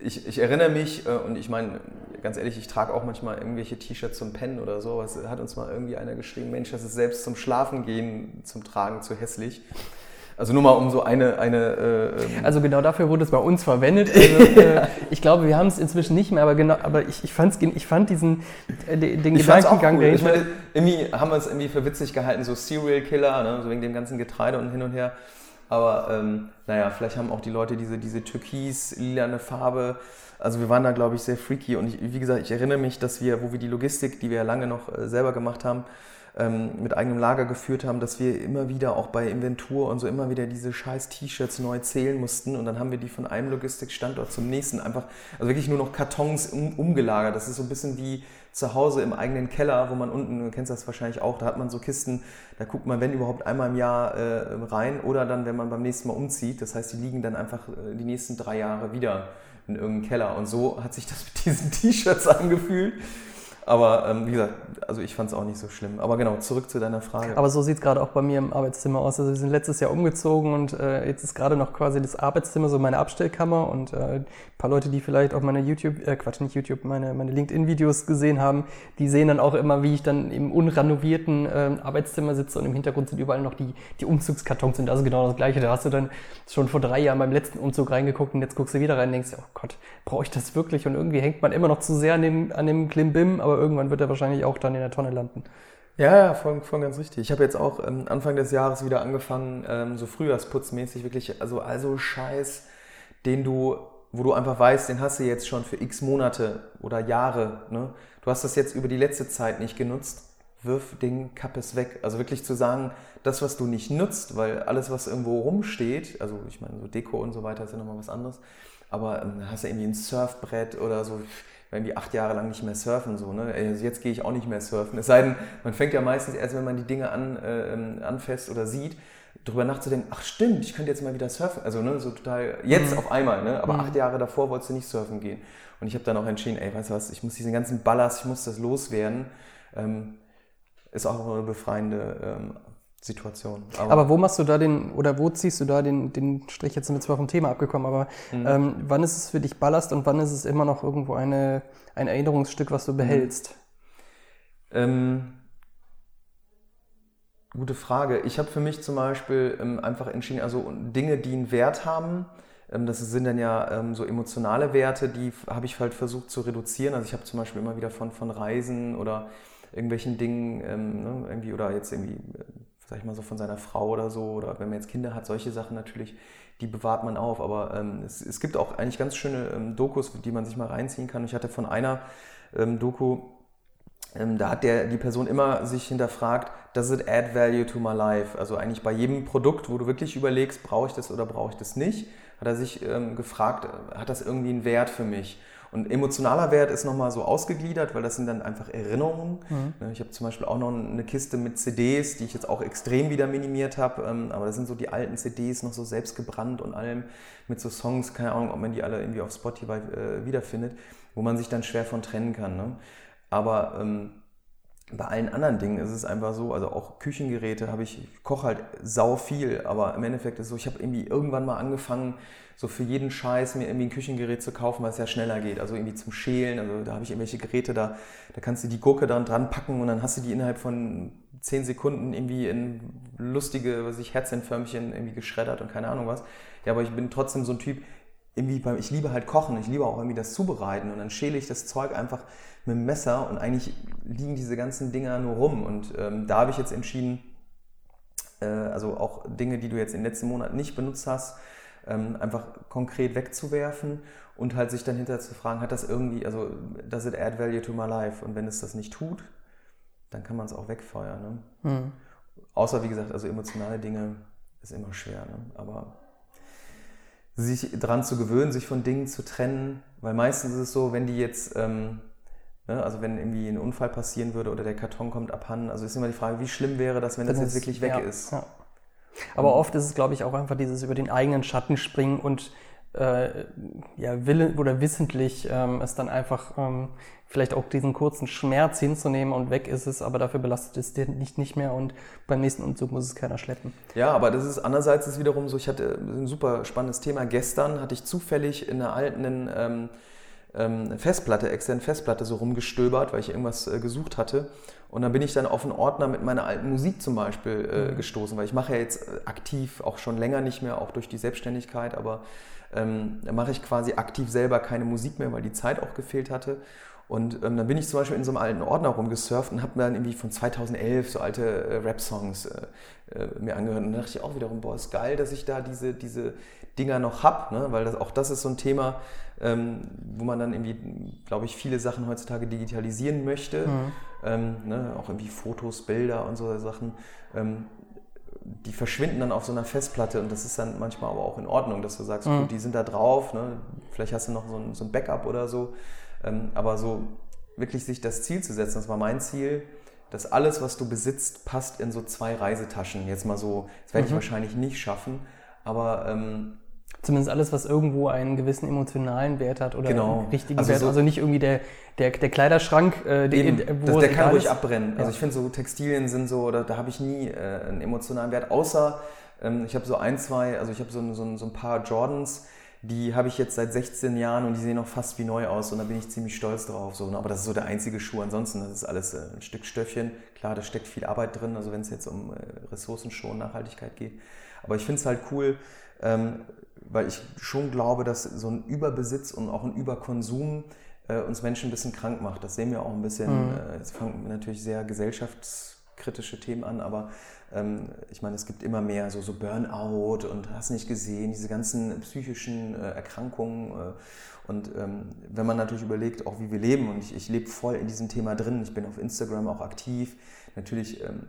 ich, ich erinnere mich, äh, und ich meine, ganz ehrlich, ich trage auch manchmal irgendwelche T-Shirts zum Pennen oder so. Es hat uns mal irgendwie einer geschrieben, Mensch, das ist selbst zum Schlafengehen, zum Tragen zu hässlich. Also nur mal um so eine. eine äh, also genau dafür wurde es bei uns verwendet. *laughs* Also, äh, ich glaube, wir haben es inzwischen nicht mehr, aber genau, aber ich, ich, fand's, ich fand diesen äh, den ich Gedankengang cool. Ich meine, irgendwie haben wir es irgendwie für witzig gehalten, so Serial Killer, ne? so wegen dem ganzen Getreide und hin und her. Aber ähm, naja, vielleicht haben auch die Leute diese, diese türkis-lilane Farbe. Also wir waren da, glaube ich, sehr freaky. Und ich, wie gesagt, ich erinnere mich, dass wir, wo wir die Logistik, die wir ja lange noch äh, selber gemacht haben, ähm, mit eigenem Lager geführt haben, dass wir immer wieder auch bei Inventur und so immer wieder diese scheiß T-Shirts neu zählen mussten und dann haben wir die von einem Logistikstandort zum nächsten einfach, also wirklich nur noch Kartons um, umgelagert. Das ist so ein bisschen wie zu Hause im eigenen Keller, wo man unten, du kennst das wahrscheinlich auch, da hat man so Kisten, da guckt man, wenn überhaupt, einmal im Jahr äh, rein oder dann, wenn man beim nächsten Mal umzieht. Das heißt, die liegen dann einfach äh, die nächsten drei Jahre wieder in irgendeinem Keller. Und so hat sich das mit diesen *laughs* T-Shirts angefühlt. Aber ähm, wie gesagt, also ich fand es auch nicht so schlimm. Aber genau, zurück zu deiner Frage. Aber so sieht es gerade auch bei mir im Arbeitszimmer aus. Also wir sind letztes Jahr umgezogen und äh, jetzt ist gerade noch quasi das Arbeitszimmer so meine Abstellkammer und äh, ein paar Leute, die vielleicht auch meine YouTube, äh, Quatsch, nicht YouTube, meine, meine LinkedIn-Videos gesehen haben, die sehen dann auch immer, wie ich dann im unrenovierten äh, Arbeitszimmer sitze und im Hintergrund sind überall noch die, die Umzugskartons und also genau das Gleiche. Da hast du dann schon vor drei Jahren beim letzten Umzug reingeguckt und jetzt guckst du wieder rein und denkst, oh Gott, brauche ich das wirklich? Und irgendwie hängt man immer noch zu sehr an dem, an dem Klimbim, aber irgendwann wird er wahrscheinlich auch dann in der Tonne landen. Ja, ja, voll, voll ganz richtig. Ich habe jetzt auch ähm, Anfang des Jahres wieder angefangen, ähm, so frühjahrsputzmäßig wirklich, also, also Scheiß, den du, wo du einfach weißt, den hast du jetzt schon für x Monate oder Jahre. Ne? Du hast das jetzt über die letzte Zeit nicht genutzt. Wirf den Kappes weg. Also wirklich zu sagen, das, was du nicht nutzt, weil alles, was irgendwo rumsteht, also ich meine, so Deko und so weiter ist ja nochmal was anderes, aber ähm, hast du irgendwie ein Surfbrett oder so, irgendwie acht Jahre lang nicht mehr surfen. So, ne? Also jetzt gehe ich auch nicht mehr surfen. Es sei denn, man fängt ja meistens erst, wenn man die Dinge an, äh, ähm, anfasst oder sieht, darüber nachzudenken, ach stimmt, ich könnte jetzt mal wieder surfen. Also ne, so total, jetzt mhm. auf einmal, ne? aber mhm. acht Jahre davor wolltest du nicht surfen gehen. Und ich habe dann auch entschieden, ey, weißt du was, ich muss diesen ganzen Ballast, ich muss das loswerden. Ähm, ist auch eine befreiende ähm, Situation. Aber, aber, wo machst du da den, oder wo ziehst du da den, den Strich, jetzt sind wir zwar vom Thema abgekommen, aber mhm. ähm, wann ist es für dich Ballast und wann ist es immer noch irgendwo eine, ein Erinnerungsstück, was du behältst? Ähm, gute Frage. Ich habe für mich zum Beispiel ähm, einfach entschieden, also Dinge, die einen Wert haben, ähm, das sind dann ja ähm, so emotionale Werte, die habe ich halt versucht zu reduzieren. Also ich habe zum Beispiel immer wieder von, von Reisen oder irgendwelchen Dingen ähm, ne, irgendwie oder jetzt irgendwie äh, sag ich mal so, von seiner Frau oder so, oder wenn man jetzt Kinder hat, solche Sachen natürlich, die bewahrt man auf. Aber ähm, es, es, gibt auch eigentlich ganz schöne ähm, Dokus, die man sich mal reinziehen kann. Ich hatte von einer ähm, Doku, ähm, da hat der, die Person immer sich hinterfragt, does it add value to my life? Also eigentlich bei jedem Produkt, wo du wirklich überlegst, brauche ich das oder brauche ich das nicht, hat er sich ähm, gefragt, hat das irgendwie einen Wert für mich? Und emotionaler Wert ist nochmal so ausgegliedert, weil das sind dann einfach Erinnerungen. Mhm. Ne, ich habe zum Beispiel auch noch eine Kiste mit CDs, die ich jetzt auch extrem wieder minimiert habe. Ähm, aber das sind so die alten CDs, noch so selbst gebrannt und allem mit so Songs, keine Ahnung, ob man die alle irgendwie auf Spotify äh, wiederfindet, wo man sich dann schwer von trennen kann. Ne? Aber ähm, bei allen anderen Dingen ist es einfach so, also auch Küchengeräte habe ich, ich koche halt sau viel, aber im Endeffekt ist es so, ich habe irgendwie irgendwann mal angefangen, so für jeden Scheiß mir irgendwie ein Küchengerät zu kaufen, weil es ja schneller geht. Also irgendwie zum Schälen. Also da habe ich irgendwelche Geräte, da, da kannst du die Gurke dann dran packen und dann hast du die innerhalb von 10 Sekunden irgendwie in lustige, was ich, Herzchenförmchen irgendwie geschreddert und keine Ahnung was. Ja, aber ich bin trotzdem so ein Typ, irgendwie beim, ich liebe halt Kochen, ich liebe auch irgendwie das Zubereiten und dann schäle ich das Zeug einfach mit dem Messer und eigentlich liegen diese ganzen Dinger nur rum. Und ähm, da habe ich jetzt entschieden, äh, also auch Dinge, die du jetzt in den letzten Monaten nicht benutzt hast, ähm, einfach konkret wegzuwerfen und halt sich dann hinterher zu fragen, hat das irgendwie, also does it add value to my life? Und wenn es das nicht tut, dann kann man es auch wegfeuern. Ne? Mhm. Außer wie gesagt, also emotionale Dinge ist immer schwer. Ne? Aber sich dran zu gewöhnen, sich von Dingen zu trennen, weil meistens ist es so, wenn die jetzt, ähm, also wenn irgendwie ein Unfall passieren würde oder der Karton kommt abhanden, also ist immer die Frage, wie schlimm wäre das, wenn das, das jetzt wirklich weg ja, ist. Ja. Aber oft ist es, glaube ich, auch einfach dieses über den eigenen Schatten springen und äh, ja, willen oder wissentlich ähm, es dann einfach ähm, vielleicht auch diesen kurzen Schmerz hinzunehmen und weg ist es, aber dafür belastet es dir nicht, nicht mehr und beim nächsten Umzug muss es keiner schleppen. Ja, aber das ist andererseits ist wiederum so, ich hatte ein super spannendes Thema. Gestern hatte ich zufällig in einer alten ähm, ähm, Festplatte, externen Festplatte so rumgestöbert, weil ich irgendwas äh, gesucht hatte. Und dann bin ich dann auf einen Ordner mit meiner alten Musik zum Beispiel äh, mhm. gestoßen, weil ich mache ja jetzt äh, aktiv auch schon länger nicht mehr, auch durch die Selbstständigkeit, aber ähm, mache ich quasi aktiv selber keine Musik mehr, weil die Zeit auch gefehlt hatte. Und ähm, dann bin ich zum Beispiel in so einem alten Ordner rumgesurft und habe mir dann irgendwie von 2011 so alte äh, Rap-Songs äh, äh, mir angehört. Und dann dachte ich auch wiederum, boah, ist geil, dass ich da diese, diese Dinger noch habe, ne? weil das, auch das ist so ein Thema, ähm, wo man dann irgendwie, glaube ich, viele Sachen heutzutage digitalisieren möchte. Mhm. Ähm, ne? Auch irgendwie Fotos, Bilder und so Sachen. Ähm, die verschwinden dann auf so einer Festplatte und das ist dann manchmal aber auch in Ordnung, dass du sagst, mhm. gut, die sind da drauf, ne? vielleicht hast du noch so ein, so ein Backup oder so. Ähm, aber so wirklich sich das Ziel zu setzen, das war mein Ziel, dass alles, was du besitzt, passt in so zwei Reisetaschen. Jetzt mal so, das werde ich mhm. wahrscheinlich nicht schaffen, aber ähm, Zumindest alles, was irgendwo einen gewissen emotionalen Wert hat oder genau. einen richtigen also Wert. So also nicht irgendwie der, der, der Kleiderschrank, äh, Eben, wo das, der kann ruhig ist. abbrennen. Also ich finde so Textilien sind so, da, da habe ich nie äh, einen emotionalen Wert, außer ähm, ich habe so ein, zwei, also ich habe so, so, so ein paar Jordans, die habe ich jetzt seit 16 Jahren und die sehen noch fast wie neu aus und da bin ich ziemlich stolz drauf. So, ne? Aber das ist so der einzige Schuh. Ansonsten, das ist alles äh, ein Stück Stöffchen. Klar, da steckt viel Arbeit drin, also wenn es jetzt um äh, Ressourcenschonung, Nachhaltigkeit geht. Aber ich finde es halt cool, ähm, weil ich schon glaube, dass so ein Überbesitz und auch ein Überkonsum äh, uns Menschen ein bisschen krank macht. Das sehen wir auch ein bisschen. Mhm. Jetzt fangen natürlich sehr gesellschaftskritische Themen an, aber ähm, ich meine, es gibt immer mehr so, so Burnout und hast nicht gesehen, diese ganzen psychischen äh, Erkrankungen. Äh, und ähm, wenn man natürlich überlegt, auch wie wir leben, und ich, ich lebe voll in diesem Thema drin, ich bin auf Instagram auch aktiv, natürlich ähm,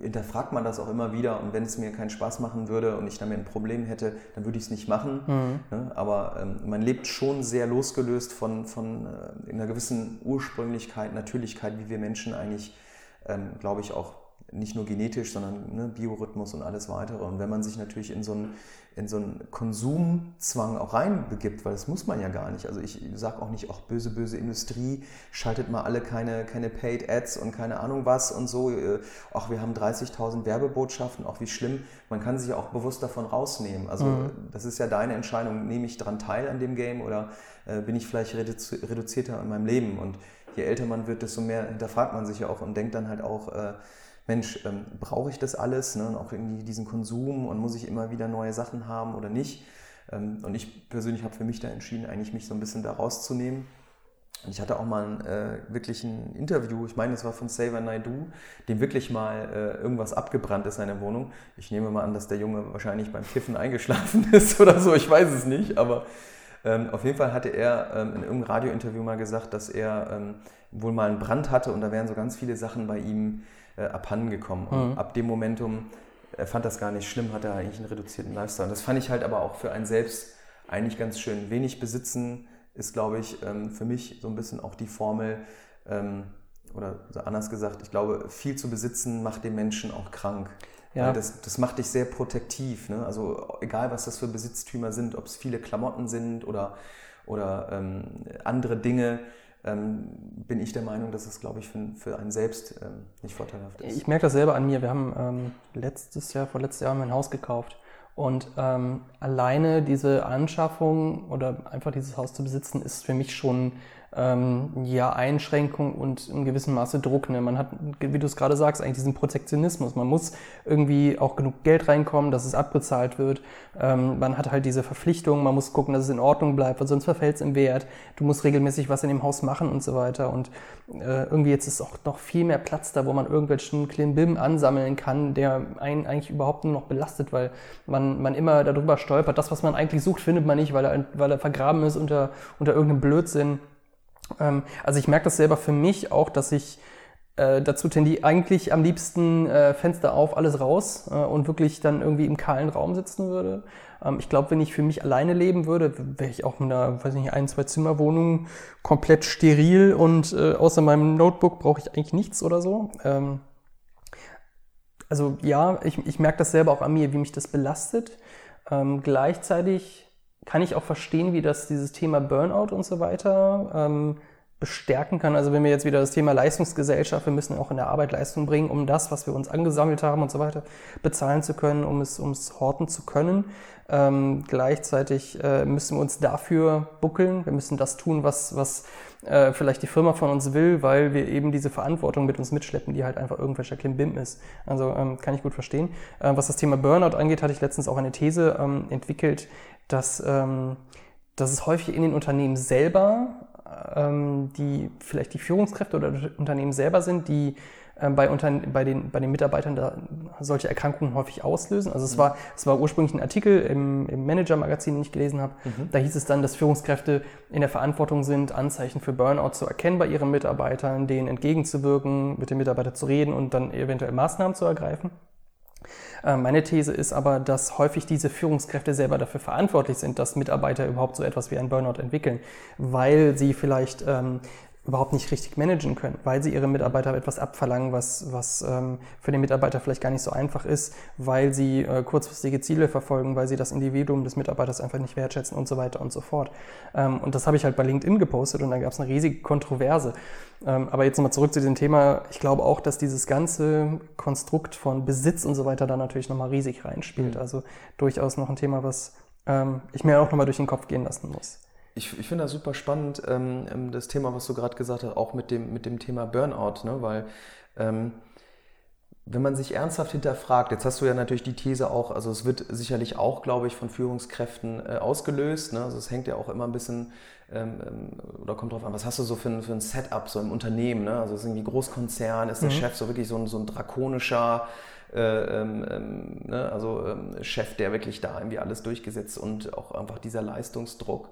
hinterfragt man das auch immer wieder und wenn es mir keinen Spaß machen würde und ich damit ein Problem hätte, dann würde ich es nicht machen. Mhm. Ne? Aber ähm, man lebt schon sehr losgelöst von, von äh, einer gewissen Ursprünglichkeit, Natürlichkeit, wie wir Menschen eigentlich, ähm, glaube ich, auch nicht nur genetisch, sondern ne, Biorhythmus und alles weitere. Und wenn man sich natürlich in so einen, in so einen Konsumzwang auch reinbegibt, weil das muss man ja gar nicht. Also ich sage auch nicht, auch böse, böse Industrie, schaltet mal alle keine, keine Paid Ads und keine Ahnung was und so. Ach, wir haben 30.000 Werbebotschaften, auch wie schlimm. Man kann sich ja auch bewusst davon rausnehmen. Also mhm. das ist ja deine Entscheidung, nehme ich daran teil an dem Game oder äh, bin ich vielleicht reduzierter in meinem Leben? Und je älter man wird, desto mehr hinterfragt man sich ja auch und denkt dann halt auch, äh, Mensch, ähm, brauche ich das alles? Ne? Und auch irgendwie diesen Konsum und muss ich immer wieder neue Sachen haben oder nicht? Ähm, und ich persönlich habe für mich da entschieden, eigentlich mich so ein bisschen da rauszunehmen. Und ich hatte auch mal ein, äh, wirklich ein Interview, ich meine, es war von Saver Naidu, dem wirklich mal äh, irgendwas abgebrannt ist, seine Wohnung. Ich nehme mal an, dass der Junge wahrscheinlich beim Kiffen eingeschlafen *laughs* ist oder so, ich weiß es nicht, aber ähm, auf jeden Fall hatte er ähm, in irgendeinem Radiointerview mal gesagt, dass er ähm, wohl mal einen Brand hatte und da wären so ganz viele Sachen bei ihm äh, abhanden gekommen. Und mhm. ab dem Momentum, er fand das gar nicht schlimm, hat er eigentlich einen reduzierten Lifestyle. Und das fand ich halt aber auch für einen selbst eigentlich ganz schön. Wenig besitzen ist, glaube ich, ähm, für mich so ein bisschen auch die Formel, ähm, oder anders gesagt, ich glaube, viel zu besitzen macht den Menschen auch krank. Ja. Das, das macht dich sehr protektiv. Ne? Also egal, was das für Besitztümer sind, ob es viele Klamotten sind oder, oder ähm, andere Dinge, bin ich der Meinung, dass es, glaube ich, für, für einen selbst ähm, nicht vorteilhaft ist. Ich merke das selber an mir. Wir haben ähm, letztes Jahr, vor letztes Jahr haben wir ein Haus gekauft. Und ähm, alleine diese Anschaffung oder einfach dieses Haus zu besitzen, ist für mich schon ähm, ja, Einschränkung und in gewissem Maße Druck. Ne? Man hat, wie du es gerade sagst, eigentlich diesen Protektionismus. Man muss irgendwie auch genug Geld reinkommen, dass es abbezahlt wird. Ähm, man hat halt diese Verpflichtung, man muss gucken, dass es in Ordnung bleibt, weil sonst verfällt es im Wert. Du musst regelmäßig was in dem Haus machen und so weiter. Und äh, irgendwie jetzt ist auch noch viel mehr Platz da, wo man irgendwelchen Klimbim ansammeln kann, der einen eigentlich überhaupt nur noch belastet, weil man, man immer darüber stolpert. Das, was man eigentlich sucht, findet man nicht, weil er, weil er vergraben ist unter, unter irgendeinem Blödsinn. Ähm, also ich merke das selber für mich auch, dass ich äh, dazu tendiere, eigentlich am liebsten äh, Fenster auf, alles raus äh, und wirklich dann irgendwie im kahlen Raum sitzen würde. Ähm, ich glaube, wenn ich für mich alleine leben würde, wäre ich auch in einer, weiß nicht, ein, zwei Zimmerwohnung komplett steril und äh, außer meinem Notebook brauche ich eigentlich nichts oder so. Ähm, also ja, ich, ich merke das selber auch an mir, wie mich das belastet. Ähm, gleichzeitig kann ich auch verstehen, wie das dieses Thema Burnout und so weiter ähm, bestärken kann. Also wenn wir jetzt wieder das Thema Leistungsgesellschaft, wir müssen auch in der Arbeit Leistung bringen, um das, was wir uns angesammelt haben und so weiter, bezahlen zu können, um es, um es horten zu können. Ähm, gleichzeitig äh, müssen wir uns dafür buckeln. Wir müssen das tun, was, was äh, vielleicht die Firma von uns will, weil wir eben diese Verantwortung mit uns mitschleppen, die halt einfach irgendwelcher Klimbim ist. Also ähm, kann ich gut verstehen. Äh, was das Thema Burnout angeht, hatte ich letztens auch eine These ähm, entwickelt, dass, ähm, dass es häufig in den Unternehmen selber ähm, die vielleicht die Führungskräfte oder Unternehmen selber sind, die ähm, bei, bei, den, bei den Mitarbeitern da solche Erkrankungen häufig auslösen. Also es, mhm. war, es war ursprünglich ein Artikel im, im Manager-Magazin, den ich gelesen habe. Mhm. Da hieß es dann, dass Führungskräfte in der Verantwortung sind, Anzeichen für Burnout zu erkennen bei ihren Mitarbeitern, denen entgegenzuwirken, mit den Mitarbeitern zu reden und dann eventuell Maßnahmen zu ergreifen. Äh, meine These ist aber, dass häufig diese Führungskräfte selber dafür verantwortlich sind, dass Mitarbeiter überhaupt so etwas wie ein Burnout entwickeln, weil sie vielleicht ähm, überhaupt nicht richtig managen können, weil sie ihre Mitarbeiter etwas abverlangen, was, was ähm, für den Mitarbeiter vielleicht gar nicht so einfach ist, weil sie äh, kurzfristige Ziele verfolgen, weil sie das Individuum des Mitarbeiters einfach nicht wertschätzen und so weiter und so fort. Ähm, und das habe ich halt bei LinkedIn gepostet und da gab es eine riesige Kontroverse. Ähm, aber jetzt nochmal zurück zu diesem Thema. Ich glaube auch, dass dieses ganze Konstrukt von Besitz und so weiter da natürlich nochmal riesig reinspielt. Mhm. Also durchaus noch ein Thema, was ähm, ich mir auch nochmal durch den Kopf gehen lassen muss. Ich, ich finde das super spannend, ähm, ähm, das Thema, was du gerade gesagt hast, auch mit dem, mit dem Thema Burnout, ne? weil ähm, wenn man sich ernsthaft hinterfragt, jetzt hast du ja natürlich die These auch, also es wird sicherlich auch, glaube ich, von Führungskräften äh, ausgelöst. Ne? Also es hängt ja auch immer ein bisschen, ähm, ähm, oder kommt drauf an, was hast du so für ein, für ein Setup so im Unternehmen? Ne? Also es ist irgendwie Großkonzern, ist der mhm. Chef so wirklich so ein, so ein drakonischer, äh, ähm, ähm, ne? also ähm, Chef, der wirklich da irgendwie alles durchgesetzt und auch einfach dieser Leistungsdruck.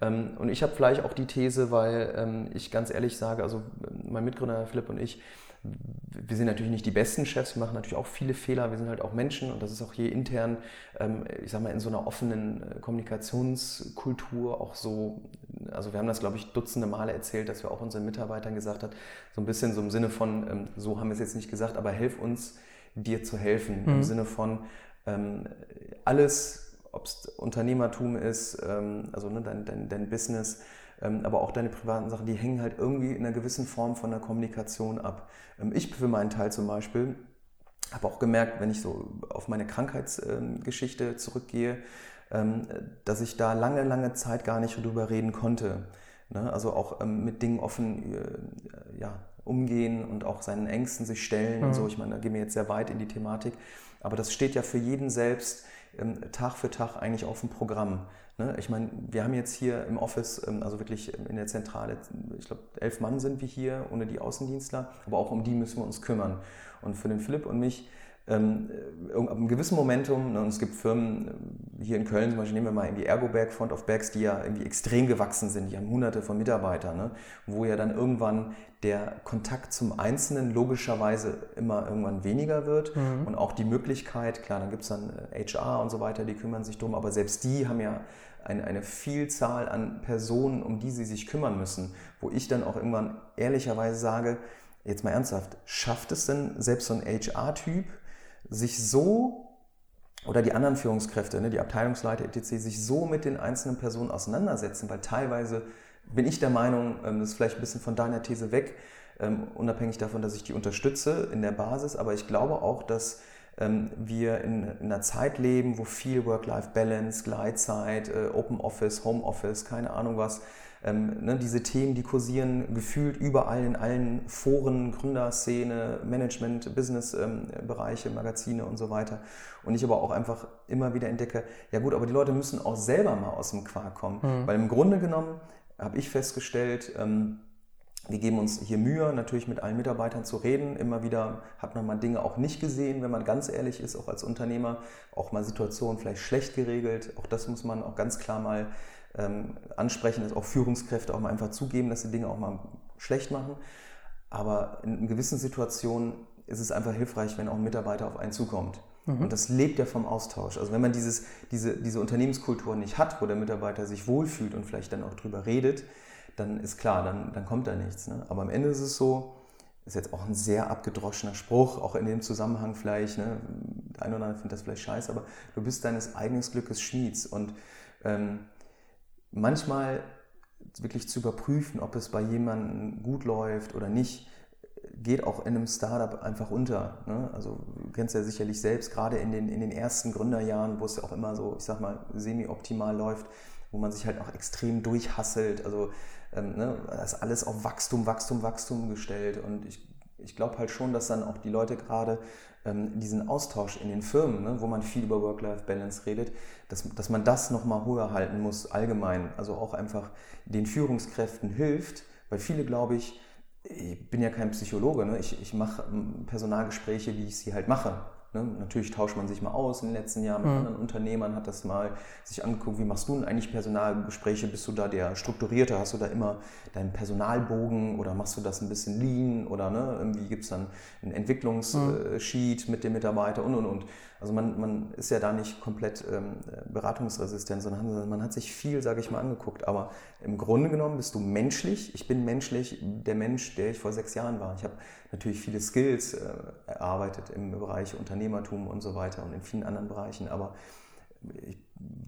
Ähm, und ich habe vielleicht auch die These, weil ähm, ich ganz ehrlich sage, also mein Mitgründer Philipp und ich, wir sind natürlich nicht die besten Chefs, wir machen natürlich auch viele Fehler, wir sind halt auch Menschen und das ist auch hier intern, ähm, ich sag mal, in so einer offenen äh, Kommunikationskultur auch so, also wir haben das, glaube ich, dutzende Male erzählt, dass wir auch unseren Mitarbeitern gesagt haben, so ein bisschen so im Sinne von, so haben wir es jetzt nicht gesagt, aber helf uns, dir zu helfen, mhm. im Sinne von alles ob es Unternehmertum ist, ähm, also ne, dein, dein, dein Business, ähm, aber auch deine privaten Sachen, die hängen halt irgendwie in einer gewissen Form von der Kommunikation ab. Ähm, ich für meinen Teil zum Beispiel habe auch gemerkt, wenn ich so auf meine Krankheitsgeschichte zurückgehe, dass ich da lange, lange Zeit gar nicht drüber reden konnte. Ne? Also auch mit Dingen offen äh, ja, umgehen und auch seinen Ängsten sich stellen mhm. und so. Ich meine, da gehen wir jetzt sehr weit in die Thematik. Aber das steht ja für jeden selbst ähm, Tag für Tag eigentlich auf dem Programm. Ne? Ich meine, wir haben jetzt hier im Office, ähm, also wirklich in der Zentrale, ich glaube, elf Mann sind wir hier, ohne die Außendienstler, aber auch um die müssen wir uns kümmern. Und für den Philipp und mich ähm, ab einem gewissen Momentum, ne, und es gibt Firmen äh, hier in Köln, zum Beispiel nehmen wir mal irgendwie Ergoberg, Front of Bags, die ja irgendwie extrem gewachsen sind, die haben hunderte von Mitarbeitern, ne, wo ja dann irgendwann der Kontakt zum Einzelnen logischerweise immer irgendwann weniger wird mhm. und auch die Möglichkeit, klar, dann gibt es dann HR äh, und so weiter, die kümmern sich drum, aber selbst die haben ja eine, eine Vielzahl an Personen, um die sie sich kümmern müssen, wo ich dann auch irgendwann ehrlicherweise sage, jetzt mal ernsthaft, schafft es denn selbst so ein HR-Typ, sich so oder die anderen Führungskräfte, ne, die Abteilungsleiter etc., sich so mit den einzelnen Personen auseinandersetzen, weil teilweise bin ich der Meinung, ähm, das ist vielleicht ein bisschen von deiner These weg, ähm, unabhängig davon, dass ich die unterstütze in der Basis, aber ich glaube auch, dass ähm, wir in, einer Zeit leben, wo viel Work-Life-Balance, Gleitzeit, äh, Open Office, Home Office, keine Ahnung was, ähm, ne, diese Themen, die kursieren gefühlt überall in allen Foren, Gründerszene, Management, Business-Bereiche, ähm, Magazine und so weiter. Und ich aber auch einfach immer wieder entdecke, ja gut, aber die Leute müssen auch selber mal aus dem Quark kommen. Mhm. Weil im Grunde genommen habe ich festgestellt, ähm, wir geben uns hier Mühe, natürlich mit allen Mitarbeitern zu reden. Immer wieder hat man mal Dinge auch nicht gesehen, wenn man ganz ehrlich ist, auch als Unternehmer. Auch mal Situationen vielleicht schlecht geregelt. Auch das muss man auch ganz klar mal ähm, ansprechen, dass auch Führungskräfte auch mal einfach zugeben, dass sie Dinge auch mal schlecht machen. Aber in gewissen Situationen ist es einfach hilfreich, wenn auch ein Mitarbeiter auf einen zukommt. Mhm. Und das lebt ja vom Austausch. Also wenn man dieses, diese, diese Unternehmenskultur nicht hat, wo der Mitarbeiter sich wohlfühlt und vielleicht dann auch drüber redet, dann ist klar, dann, dann kommt da nichts. Ne? Aber am Ende ist es so, ist jetzt auch ein sehr abgedroschener Spruch, auch in dem Zusammenhang vielleicht, ne? der eine oder andere findet das vielleicht scheiße, aber du bist deines eigenen Glückes Schmieds und ähm, manchmal wirklich zu überprüfen, ob es bei jemandem gut läuft oder nicht, geht auch in einem Startup einfach unter. Ne? Also du kennst ja sicherlich selbst, gerade in den, in den ersten Gründerjahren, wo es ja auch immer so, ich sag mal, semi-optimal läuft, wo man sich halt auch extrem durchhasselt. Also ähm, ne, das ist alles auf Wachstum, Wachstum, Wachstum gestellt. Und ich, ich glaube halt schon, dass dann auch die Leute gerade ähm, diesen Austausch in den Firmen, ne, wo man viel über Work-Life-Balance redet, dass, dass man das nochmal höher halten muss, allgemein. Also auch einfach den Führungskräften hilft, weil viele, glaube ich, ich bin ja kein Psychologe, ne? ich, ich mache Personalgespräche, wie ich sie halt mache. Ne? Natürlich tauscht man sich mal aus in den letzten Jahren mit mhm. anderen Unternehmern, hat das mal sich angeguckt, wie machst du denn eigentlich Personalgespräche? Bist du da der Strukturierte? Hast du da immer deinen Personalbogen oder machst du das ein bisschen lean? Oder ne? irgendwie gibt es dann einen Entwicklungssheet mhm. mit dem Mitarbeiter und und und. Also man, man ist ja da nicht komplett ähm, beratungsresistent, sondern man hat sich viel, sage ich mal, angeguckt. Aber im Grunde genommen bist du menschlich. Ich bin menschlich der Mensch, der ich vor sechs Jahren war. Ich habe natürlich viele Skills äh, erarbeitet im Bereich Unternehmertum und so weiter und in vielen anderen Bereichen. Aber ich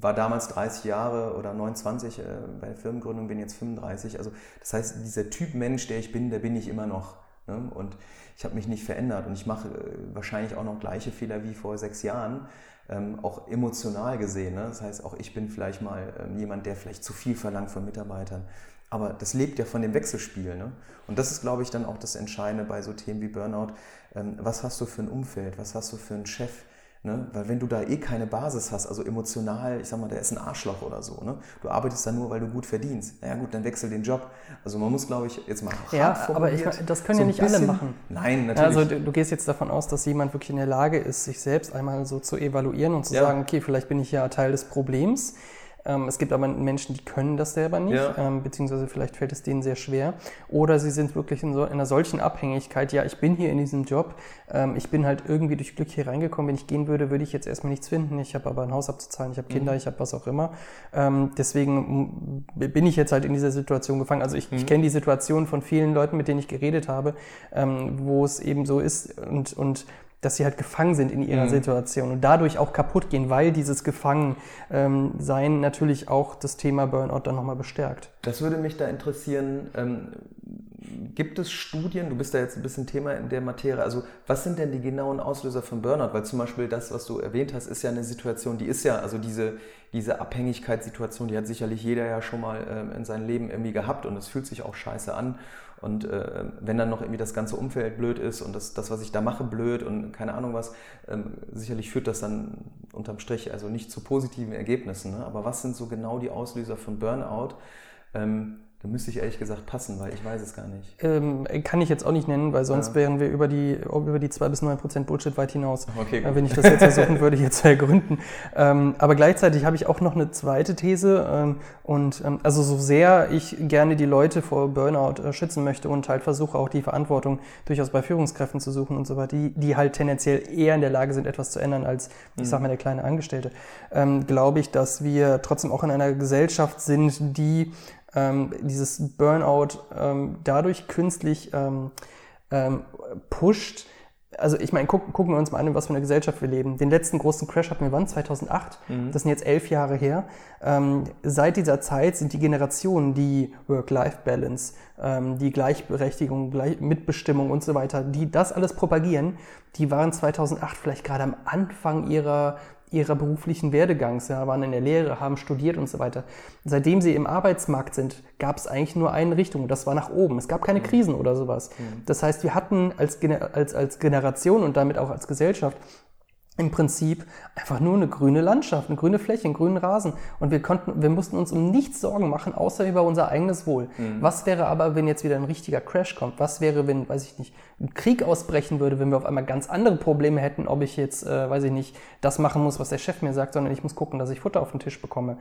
war damals 30 Jahre oder 29 äh, bei der Firmengründung, bin jetzt 35. Also das heißt, dieser Typ Mensch, der ich bin, der bin ich immer noch. Ne? Und ich habe mich nicht verändert und ich mache äh, wahrscheinlich auch noch gleiche Fehler wie vor sechs Jahren, ähm, auch emotional gesehen. Ne? Das heißt, auch ich bin vielleicht mal ähm, jemand, der vielleicht zu viel verlangt von Mitarbeitern. Aber das lebt ja von dem Wechselspiel. Ne? Und das ist, glaube ich, dann auch das Entscheidende bei so Themen wie Burnout. Ähm, was hast du für ein Umfeld? Was hast du für einen Chef? Ne? Weil wenn du da eh keine Basis hast, also emotional, ich sag mal, der ist ein Arschloch oder so, ne? du arbeitest da nur, weil du gut verdienst. Na ja gut, dann wechsel den Job. Also man muss, glaube ich, jetzt mal hart Ja, aber ich, das können so ja nicht alle machen. Nein, natürlich. Also du, du, gehst jetzt davon aus, dass jemand wirklich in der Lage ist, sich selbst einmal so zu evaluieren und zu ja. sagen, okay, vielleicht bin ich ja Teil des Problems. Ähm, es gibt aber Menschen, die können das selber nicht, ja. ähm, beziehungsweise vielleicht fällt es denen sehr schwer. Oder sie sind wirklich in, so, in einer solchen Abhängigkeit, ja, ich bin hier in diesem Job, ähm, ich bin halt irgendwie durch Glück hier reingekommen, wenn ich gehen würde, würde ich jetzt erstmal nichts finden. Ich habe aber ein Haus abzuzahlen, ich habe Kinder, mhm. ich habe was auch immer. Ähm, deswegen bin ich jetzt halt in dieser Situation gefangen. Also ich, mhm. ich kenne die Situation von vielen Leuten, mit denen ich geredet habe, ähm, wo es eben so ist und, und dass sie halt gefangen sind in ihrer mhm. Situation und dadurch auch kaputt gehen, weil dieses Gefangensein ähm, natürlich auch das Thema Burnout dann nochmal bestärkt. Das würde mich da interessieren. Ähm, gibt es Studien, du bist da jetzt ein bisschen Thema in der Materie, also was sind denn die genauen Auslöser von Burnout? Weil zum Beispiel das, was du erwähnt hast, ist ja eine Situation, die ist ja, also diese, diese Abhängigkeitssituation, die hat sicherlich jeder ja schon mal ähm, in seinem Leben irgendwie gehabt und es fühlt sich auch scheiße an. Und äh, wenn dann noch irgendwie das ganze Umfeld blöd ist und das, das was ich da mache, blöd und keine Ahnung was, ähm, sicherlich führt das dann unterm Strich also nicht zu positiven Ergebnissen. Ne? Aber was sind so genau die Auslöser von Burnout? Ähm, da müsste ich ehrlich gesagt passen, weil ich weiß es gar nicht. Ähm, kann ich jetzt auch nicht nennen, weil sonst ja. wären wir über die, über die 2 bis 9 Prozent Bullshit weit hinaus. Okay, gut. Wenn ich das jetzt versuchen würde, hier zu ergründen. Ähm, aber gleichzeitig habe ich auch noch eine zweite These. Ähm, und ähm, also so sehr ich gerne die Leute vor Burnout äh, schützen möchte und halt versuche auch die Verantwortung durchaus bei Führungskräften zu suchen und so weiter, die, die halt tendenziell eher in der Lage sind, etwas zu ändern als, mhm. ich sag mal, der kleine Angestellte, ähm, glaube ich, dass wir trotzdem auch in einer Gesellschaft sind, die ähm, dieses Burnout ähm, dadurch künstlich ähm, ähm, pusht. Also ich meine, guck, gucken wir uns mal an, was für eine Gesellschaft wir leben. Den letzten großen Crash hatten wir wann? 2008. Mhm. Das sind jetzt elf Jahre her. Ähm, seit dieser Zeit sind die Generationen, die Work-Life-Balance, ähm, die Gleichberechtigung, Gleich Mitbestimmung und so weiter, die das alles propagieren, die waren 2008 vielleicht gerade am Anfang ihrer ihrer beruflichen Werdegangs, ja, waren in der Lehre, haben studiert und so weiter. Seitdem sie im Arbeitsmarkt sind, gab es eigentlich nur eine Richtung, das war nach oben. Es gab keine mhm. Krisen oder sowas. Mhm. Das heißt, wir hatten als, als, als Generation und damit auch als Gesellschaft im Prinzip einfach nur eine grüne Landschaft, eine grüne Fläche, einen grünen Rasen. Und wir konnten, wir mussten uns um nichts Sorgen machen, außer über unser eigenes Wohl. Mhm. Was wäre aber, wenn jetzt wieder ein richtiger Crash kommt? Was wäre, wenn, weiß ich nicht, ein Krieg ausbrechen würde, wenn wir auf einmal ganz andere Probleme hätten, ob ich jetzt, äh, weiß ich nicht, das machen muss, was der Chef mir sagt, sondern ich muss gucken, dass ich Futter auf den Tisch bekomme.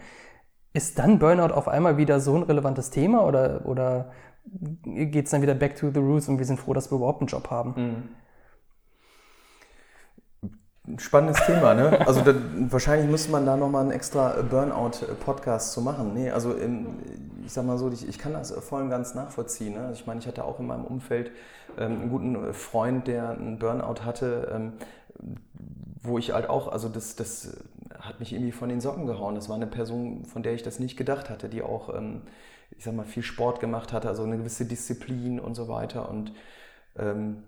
Ist dann Burnout auf einmal wieder so ein relevantes Thema oder, oder geht es dann wieder back to the roots und wir sind froh, dass wir überhaupt einen Job haben. Mhm. Spannendes Thema, ne? Also da, wahrscheinlich müsste man da nochmal einen extra Burnout-Podcast zu machen. Nee, also im, ich sag mal so, ich, ich kann das voll und ganz nachvollziehen. Ne? Ich meine, ich hatte auch in meinem Umfeld ähm, einen guten Freund, der einen Burnout hatte, ähm, wo ich halt auch, also das, das hat mich irgendwie von den Socken gehauen. Das war eine Person, von der ich das nicht gedacht hatte, die auch, ähm, ich sag mal, viel Sport gemacht hatte, also eine gewisse Disziplin und so weiter. Und ähm,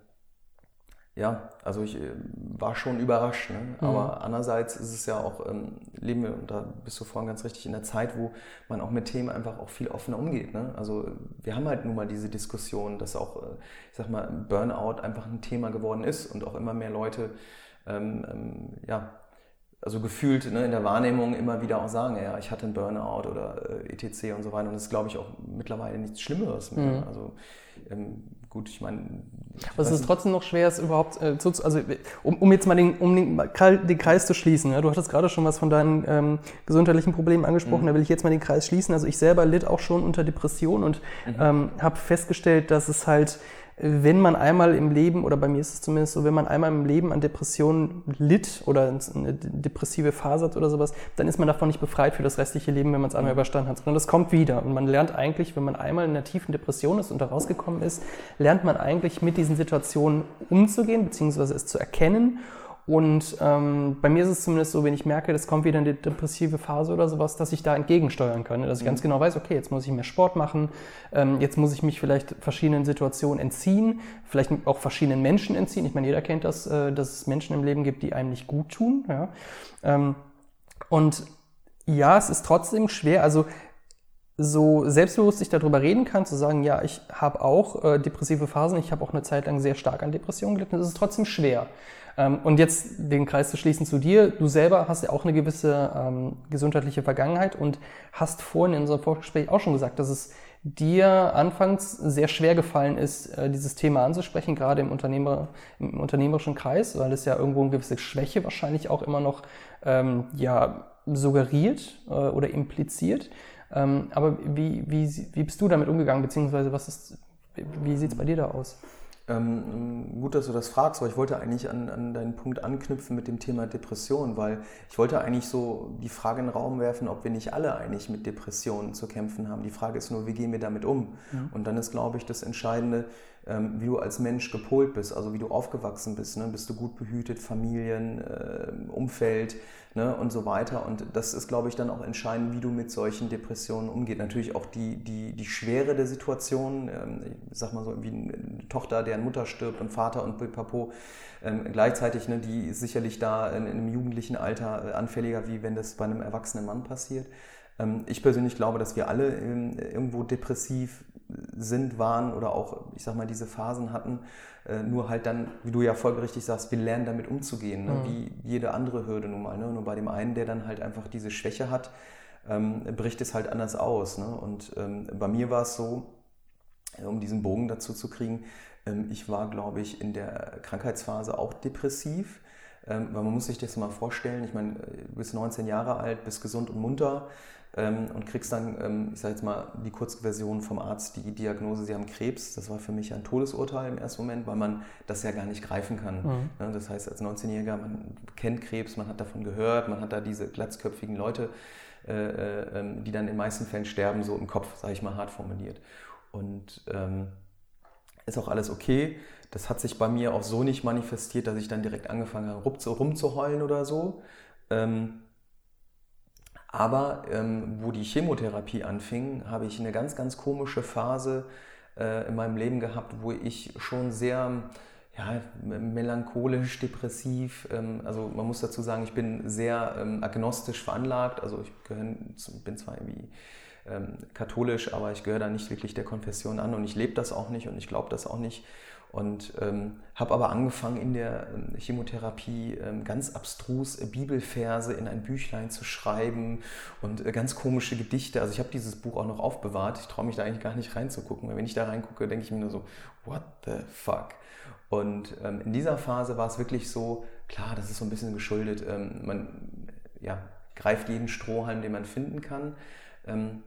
ja, also ich äh, war schon überrascht. Ne? Mhm. Aber andererseits ist es ja auch, ähm, leben wir, und da bist du vorhin ganz richtig, in der Zeit, wo man auch mit Themen einfach auch viel offener umgeht. Ne? Also wir haben halt nun mal diese Diskussion, dass auch, äh, ich sag mal, Burnout einfach ein Thema geworden ist und auch immer mehr Leute, ähm, ähm, ja, also gefühlt ne, in der Wahrnehmung immer wieder auch sagen, ja, ich hatte einen Burnout oder äh, etc. und so weiter. Und das ist, glaube ich, auch mittlerweile nichts Schlimmeres mehr. Mhm. Also ähm, gut, ich meine. Aber es ist trotzdem noch schwer, es überhaupt äh, zu, also um, um, jetzt mal den, um den, den Kreis zu schließen. Ja, du hattest gerade schon was von deinen ähm, gesundheitlichen Problemen angesprochen, mhm. da will ich jetzt mal den Kreis schließen. Also ich selber litt auch schon unter Depressionen und mhm. ähm, habe festgestellt, dass es halt wenn man einmal im Leben, oder bei mir ist es zumindest so, wenn man einmal im Leben an Depressionen litt oder eine depressive Phase hat oder sowas, dann ist man davon nicht befreit für das restliche Leben, wenn man es einmal mhm. überstanden hat, sondern das kommt wieder. Und man lernt eigentlich, wenn man einmal in einer tiefen Depression ist und da rausgekommen ist, lernt man eigentlich mit diesen Situationen umzugehen, beziehungsweise es zu erkennen und ähm, bei mir ist es zumindest so, wenn ich merke, das kommt wieder eine depressive Phase oder sowas, dass ich da entgegensteuern kann. Dass ich mhm. ganz genau weiß, okay, jetzt muss ich mehr Sport machen, ähm, jetzt muss ich mich vielleicht verschiedenen Situationen entziehen, vielleicht auch verschiedenen Menschen entziehen. Ich meine, jeder kennt das, äh, dass es Menschen im Leben gibt, die einem nicht gut tun. Ja? Ähm, und ja, es ist trotzdem schwer. Also so selbstbewusst ich darüber reden kann, zu sagen, ja, ich habe auch äh, depressive Phasen, ich habe auch eine Zeit lang sehr stark an Depressionen gelitten, das ist trotzdem schwer. Ähm, und jetzt den Kreis zu schließen zu dir. Du selber hast ja auch eine gewisse ähm, gesundheitliche Vergangenheit und hast vorhin in unserem Vorgespräch auch schon gesagt, dass es dir anfangs sehr schwer gefallen ist, äh, dieses Thema anzusprechen, gerade im, Unternehmer, im unternehmerischen Kreis, weil es ja irgendwo eine gewisse Schwäche wahrscheinlich auch immer noch ähm, ja, suggeriert äh, oder impliziert. Ähm, aber wie, wie, wie bist du damit umgegangen, beziehungsweise was ist, wie sieht es bei dir da aus? Ähm, gut, dass du das fragst, aber ich wollte eigentlich an, an deinen Punkt anknüpfen mit dem Thema Depression, weil ich wollte eigentlich so die Frage in den Raum werfen, ob wir nicht alle eigentlich mit Depressionen zu kämpfen haben. Die Frage ist nur, wie gehen wir damit um? Mhm. Und dann ist, glaube ich, das Entscheidende, ähm, wie du als Mensch gepolt bist, also wie du aufgewachsen bist. Ne? Bist du gut behütet, Familien, äh, Umfeld ne? und so weiter. Und das ist, glaube ich, dann auch entscheidend, wie du mit solchen Depressionen umgehst. Natürlich auch die, die, die Schwere der Situation. Ähm, ich sag mal so, wie eine Tochter, deren Mutter stirbt und Vater und Papo. Ähm, gleichzeitig, ne, die ist sicherlich da in, in einem jugendlichen Alter äh, anfälliger, wie wenn das bei einem erwachsenen Mann passiert. Ähm, ich persönlich glaube, dass wir alle ähm, irgendwo depressiv sind, waren oder auch, ich sag mal, diese Phasen hatten. Äh, nur halt dann, wie du ja folgerichtig sagst, wir lernen damit umzugehen, ne? mhm. wie jede andere Hürde nun mal. Ne? Nur bei dem einen, der dann halt einfach diese Schwäche hat, ähm, bricht es halt anders aus. Ne? Und ähm, bei mir war es so, äh, um diesen Bogen dazu zu kriegen, ähm, ich war, glaube ich, in der Krankheitsphase auch depressiv. Ähm, weil man muss sich das mal vorstellen, ich meine, äh, du bist 19 Jahre alt, bist gesund und munter, ähm, und kriegst dann, ähm, ich sage jetzt mal, die Kurzversion vom Arzt, die Diagnose, sie haben Krebs. Das war für mich ein Todesurteil im ersten Moment, weil man das ja gar nicht greifen kann. Mhm. Ne, das heißt, als 19-Jähriger, man kennt Krebs, man hat davon gehört, man hat da diese glatzköpfigen Leute, äh, äh, ähm, die dann in den meisten Fällen sterben, so im Kopf, sage ich mal, hart formuliert. Und ähm, ist auch alles okay. Das hat sich bei mir auch so nicht manifestiert, dass ich dann direkt angefangen habe, rumzuheulen oder so. Ähm, aber ähm, wo die Chemotherapie anfing, habe ich eine ganz, ganz komische Phase äh, in meinem Leben gehabt, wo ich schon sehr ja, melancholisch, depressiv, ähm, also man muss dazu sagen, ich bin sehr ähm, agnostisch veranlagt, also ich gehör, bin zwar irgendwie ähm, katholisch, aber ich gehöre da nicht wirklich der Konfession an und ich lebe das auch nicht und ich glaube das auch nicht. Und ähm, habe aber angefangen in der ähm, Chemotherapie ähm, ganz abstrus äh, Bibelverse in ein Büchlein zu schreiben und äh, ganz komische Gedichte. Also ich habe dieses Buch auch noch aufbewahrt. Ich traue mich da eigentlich gar nicht reinzugucken, weil wenn ich da reingucke, denke ich mir nur so, what the fuck? Und ähm, in dieser Phase war es wirklich so, klar, das ist so ein bisschen geschuldet, ähm, man ja, greift jeden Strohhalm, den man finden kann. Ähm,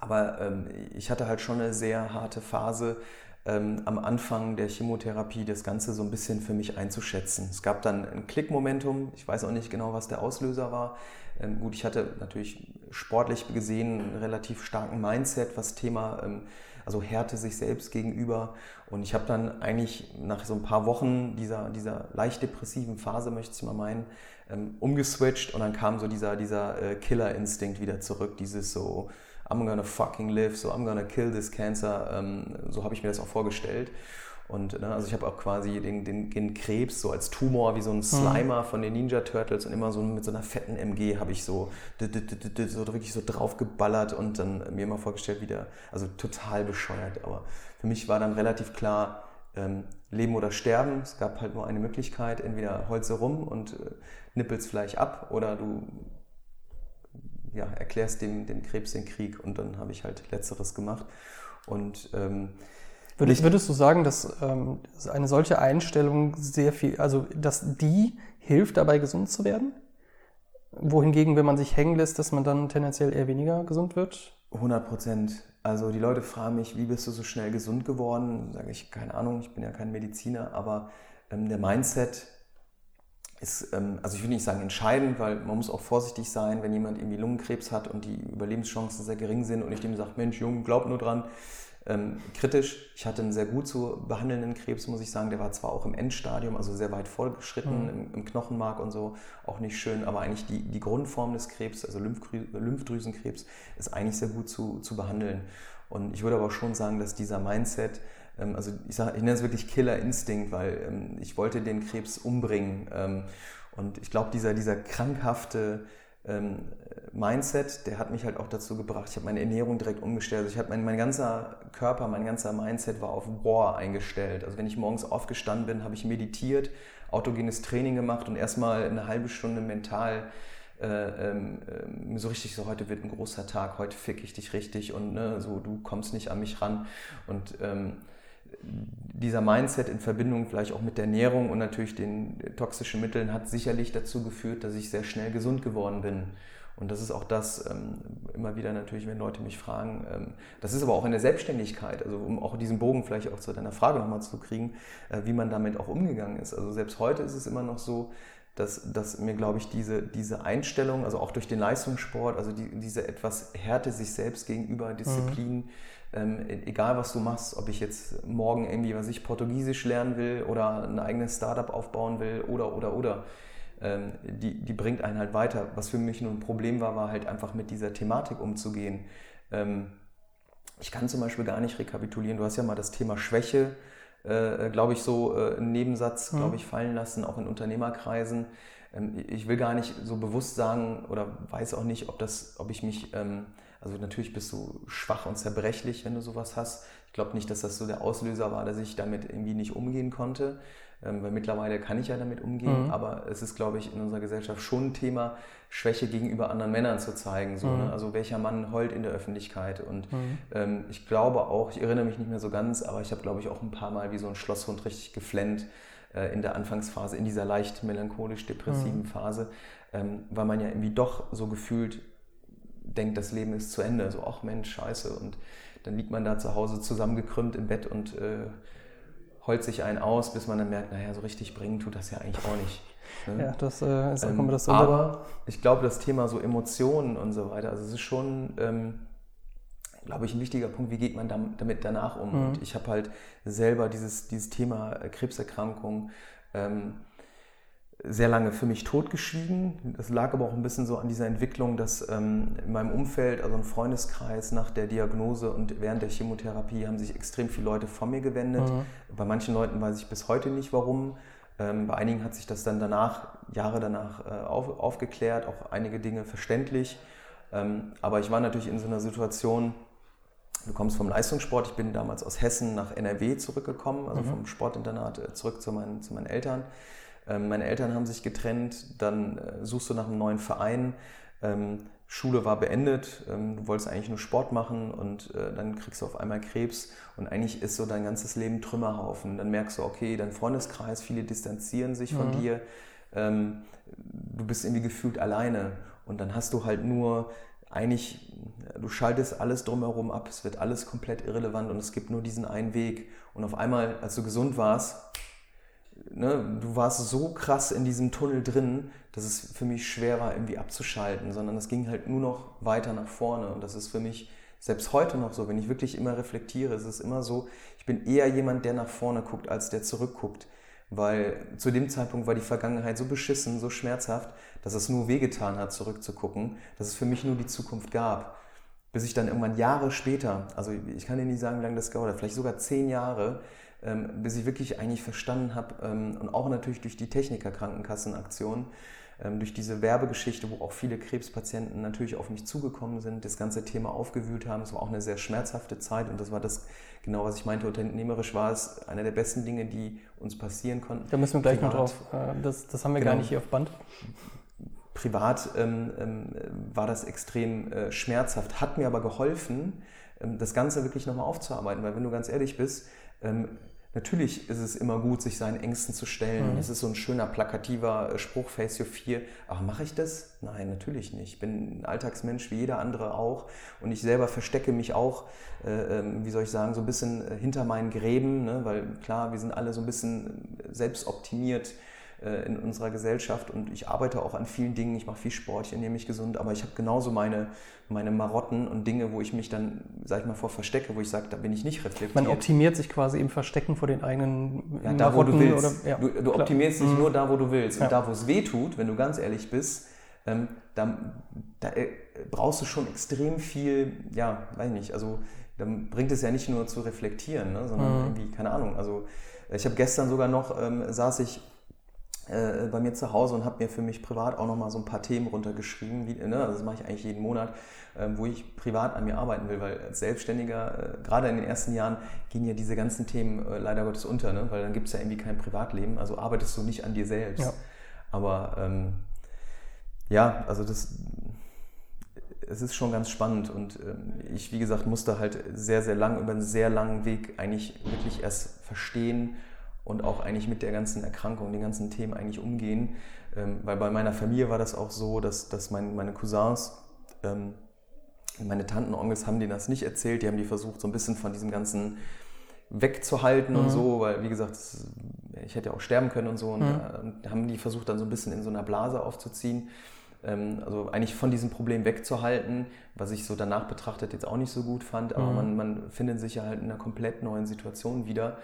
Aber ich hatte halt schon eine sehr harte Phase ähm, am Anfang der Chemotherapie, das Ganze so ein bisschen für mich einzuschätzen. Es gab dann ein Klickmomentum, ich weiß auch nicht genau, was der Auslöser war. Ähm, gut, ich hatte natürlich sportlich gesehen einen relativ starken Mindset, was Thema, ähm, also Härte sich selbst gegenüber. Und ich habe dann eigentlich nach so ein paar Wochen dieser, dieser leicht depressiven Phase, möchte ich mal meinen, ähm, umgeswitcht und dann kam so dieser, dieser äh, Killer-Instinkt wieder zurück, dieses so, I'm gonna fucking live, so I'm gonna kill this cancer. Ähm, so habe ich mir das auch vorgestellt. Und ne, also ich habe auch quasi den, den, den, Krebs so als Tumor wie so ein mhm. Slimer von den Ninja Turtles und immer so mit so einer fetten MG habe ich so, so wirklich so draufgeballert und dann mir immer vorgestellt, wie der, also total bescheuert. Aber für mich war dann relativ klar, ähm, Leben oder Sterben. Es gab halt nur eine Möglichkeit, entweder Holze rum und äh, nippelst vielleicht ab oder du ja, erklärst dem, dem Krebs den Krieg und dann habe ich halt Letzteres gemacht. Und ähm, würdest, würdest du sagen, dass ähm, eine solche Einstellung sehr viel, also dass die hilft dabei gesund zu werden? Wohingegen, wenn man sich hängen lässt, dass man dann tendenziell eher weniger gesund wird? 100 Prozent. Also die Leute fragen mich, wie bist du so schnell gesund geworden? Sage ich, keine Ahnung, ich bin ja kein Mediziner, aber ähm, der Mindset ist, ähm, also ich will nicht sagen entscheidend, weil man muss auch vorsichtig sein, wenn jemand irgendwie Lungenkrebs hat und die Überlebenschancen sehr gering sind und ich dem sage, Mensch, Junge, glaub nur dran. Ähm, kritisch. Ich hatte einen sehr gut zu behandelnden Krebs, muss ich sagen. Der war zwar auch im Endstadium, also sehr weit vorgeschritten, mhm. im, im, Knochenmark und so, auch nicht schön, aber eigentlich die, die Grundform des Krebs, also Lymphdrüsenkrebs, ist eigentlich sehr gut zu, zu behandeln. Und ich würde aber schon sagen, dass dieser Mindset, also ich, sag, ich nenne es wirklich Killer-Instinkt, weil ähm, ich wollte den Krebs umbringen. Ähm, und ich glaube, dieser, dieser krankhafte Mindset, der hat mich halt auch dazu gebracht, ich habe meine Ernährung direkt umgestellt. Also ich habe mein, mein ganzer Körper, mein ganzer Mindset war auf War eingestellt. Also wenn ich morgens aufgestanden bin, habe ich meditiert, autogenes Training gemacht und erstmal eine halbe Stunde mental äh, ähm, so richtig so, heute wird ein großer Tag, heute fick ich dich richtig und ne, so, du kommst nicht an mich ran. Und ähm, dieser Mindset in Verbindung vielleicht auch mit der Ernährung und natürlich den toxischen Mitteln hat sicherlich dazu geführt, dass ich sehr schnell gesund geworden bin. Und das ist auch das, ähm, immer wieder natürlich, wenn Leute mich fragen, ähm, das ist aber auch in der Selbstständigkeit, also um auch diesen Bogen vielleicht auch zu deiner Frage nochmal zu kriegen, äh, wie man damit auch umgegangen ist. Also selbst heute ist es immer noch so, dass, dass mir, glaube ich, diese, diese Einstellung, also auch durch den Leistungssport, also die, diese etwas Härte sich selbst gegenüber, Disziplin, mhm ähm, e-, egal was du machst, ob ich jetzt morgen irgendwie, was ich Portugiesisch lernen will oder ein eigenes Startup aufbauen will oder, oder, oder, ähm, die, die bringt einen halt weiter. Was für mich nur ein Problem war, war halt einfach mit dieser Thematik umzugehen. Ähm, ich kann zum Beispiel gar nicht rekapitulieren. Du hast ja mal das Thema Schwäche, äh, glaube ich, so äh, einen Nebensatz, glaube ich, fallen lassen, auch in Unternehmerkreisen. Ähm, ich will gar nicht so bewusst sagen oder weiß auch nicht, ob, das, ob ich mich ähm, also natürlich bist du schwach und zerbrechlich, wenn du sowas hast. Ich glaube nicht, dass das so der Auslöser war, dass ich damit irgendwie nicht umgehen konnte, ähm, weil mittlerweile kann ich ja damit umgehen. Mhm. Aber es ist, glaube ich, in unserer Gesellschaft schon ein Thema, Schwäche gegenüber anderen Männern zu zeigen. So, ne? mhm. ne? Also welcher Mann heult in der Öffentlichkeit. Und mhm. ähm, ich glaube auch, ich erinnere mich nicht mehr so ganz, aber ich habe, glaube ich, auch ein paar Mal wie so ein Schlosshund richtig geflennt äh, in der Anfangsphase, in dieser leicht melancholisch-depressiven mhm. Phase, ähm, weil man ja irgendwie doch so gefühlt denkt, das Leben ist zu Ende. So, ach Mensch, scheiße. Und dann liegt man da zu Hause zusammengekrümmt im Bett und äh, heult sich einen aus, bis man dann merkt, naja, so richtig bringen tut das ja eigentlich auch nicht. Ne? Ja, das äh, ist auch ähm, das Aber ich glaube, das Thema so Emotionen und so weiter, also es ist schon, ähm, glaube ich, ein wichtiger Punkt, wie geht man damit danach um? Mhm. Und ich habe halt selber dieses, dieses Thema äh, Krebserkrankung ähm, sehr lange für mich totgeschwiegen. Das lag aber auch ein bisschen so an dieser Entwicklung, dass ähm, in meinem Umfeld, also ein Freundeskreis nach der Diagnose und während der Chemotherapie haben sich extrem viele Leute von mir gewendet. Mhm. Bei manchen Leuten weiß ich bis heute nicht warum. Ähm, bei einigen hat sich das dann danach, Jahre danach äh, auf, aufgeklärt, auch einige Dinge verständlich. Ähm, aber ich war natürlich in so einer Situation, du kommst vom Leistungssport, ich bin damals aus Hessen nach NRW zurückgekommen, also mhm. vom Sportinternat äh, zurück zu meinen, zu meinen Eltern. Ähm, meine Eltern haben sich getrennt, dann äh, suchst du nach einem neuen Verein. Ähm, Schule war beendet, ähm, du wolltest eigentlich nur Sport machen und äh, dann kriegst du auf einmal Krebs und eigentlich ist so dein ganzes Leben Trümmerhaufen. Dann merkst du, okay, dein Freundeskreis, viele distanzieren sich von mhm. dir, du bist irgendwie gefühlt alleine und dann hast du halt nur eigentlich, du schaltest alles drumherum ab, es wird alles komplett irrelevant und es gibt nur diesen einen Weg. Und auf einmal, als du gesund warst, ne, du warst so krass in diesem Tunnel drin, dass es für mich schwer war, irgendwie abzuschalten, sondern es ging halt nur noch weiter nach vorne. Und das ist für mich selbst heute noch so, wenn ich wirklich immer reflektiere, ist es immer so, ich bin eher jemand, der nach vorne guckt, als der zurückguckt. Weil zu dem Zeitpunkt war die Vergangenheit so beschissen, so schmerzhaft, dass es nur wehgetan hat, zurückzugucken, dass es für mich nur die Zukunft gab. Bis ich dann irgendwann Jahre später, also ich kann dir nicht sagen, wie lange das dauert, vielleicht sogar zehn Jahre, ähm, bis ich wirklich eigentlich verstanden habe ähm, und auch natürlich durch die Techniker-Krankenkassenaktion, ähm, durch diese Werbegeschichte, wo auch viele Krebspatienten natürlich auf mich zugekommen sind, das ganze Thema aufgewühlt haben. Es war auch eine sehr schmerzhafte Zeit und das war das, genau was ich meinte, unternehmerisch war es eine der besten Dinge, die uns passieren konnten. Da müssen wir gleich Privat. noch drauf, äh, das, das haben wir genau. gar nicht hier auf Band. Privat ähm, ähm, war das extrem äh, schmerzhaft, hat mir aber geholfen, ähm, das Ganze wirklich nochmal aufzuarbeiten, weil wenn du ganz ehrlich bist, ähm, Natürlich ist es immer gut, sich seinen Ängsten zu stellen. Mhm. Das ist so ein schöner, plakativer äh, Spruch, Face Your Fear. Aber mache ich das? Nein, natürlich nicht. Ich bin ein Alltagsmensch wie jeder andere auch. Und ich selber verstecke mich auch, äh, ähm, wie soll ich sagen, so ein bisschen äh, hinter meinen Gräben. Ne? Weil klar, wir sind alle so ein bisschen äh, selbstoptimiert in unserer Gesellschaft und ich arbeite auch an vielen Dingen, ich mache viel Sport, ich ernähre mich gesund, aber ich habe genauso meine, meine Marotten und Dinge, wo ich mich dann, sag ich mal, vor verstecke, wo ich sage, da bin ich nicht reflektiert. Man optimiert sich quasi im Verstecken vor den eigenen ja, da, wo du willst. Oder, ja, du, du optimierst dich mhm. nur da, wo du willst. Und ja. da, wo es weh tut, wenn du ganz ehrlich bist, ähm, da, da äh, brauchst du schon extrem viel, ja, weiß ich nicht, also dann bringt es ja nicht nur zu reflektieren, ne, sondern mhm. irgendwie, keine Ahnung, also ich habe gestern sogar noch, ähm, saß ich äh, bei mir zu Hause und habe mir für mich privat auch nochmal so ein paar Themen runtergeschrieben. Wie, ne, also das mache ich eigentlich jeden Monat, äh, wo ich privat an mir arbeiten will, weil als Selbstständiger, äh, gerade in den ersten Jahren, gehen ja diese ganzen Themen äh, leider Gottes unter, ne? weil dann gibt es ja irgendwie kein Privatleben, also arbeitest du nicht an dir selbst. Ja. Aber ähm, ja, also das, es ist schon ganz spannend und ähm, ich, wie gesagt, musste halt sehr, sehr lang, über einen sehr langen Weg eigentlich wirklich erst verstehen, und auch eigentlich mit der ganzen Erkrankung, den ganzen Themen eigentlich umgehen. Ähm, weil bei meiner Familie war das auch so, dass, dass mein, meine Cousins, ähm, meine Tanten, Onkels haben denen das nicht erzählt. Die haben die versucht, so ein bisschen von diesem ganzen wegzuhalten mhm. und so, weil wie gesagt, ich hätte ja auch sterben können und so. Und mhm. äh, haben die versucht, dann so ein bisschen in so einer Blase aufzuziehen. Ähm, also eigentlich von diesem Problem wegzuhalten, was ich so danach betrachtet jetzt auch nicht so gut fand. Aber mhm. man, man findet sich ja halt in einer komplett neuen Situation wieder.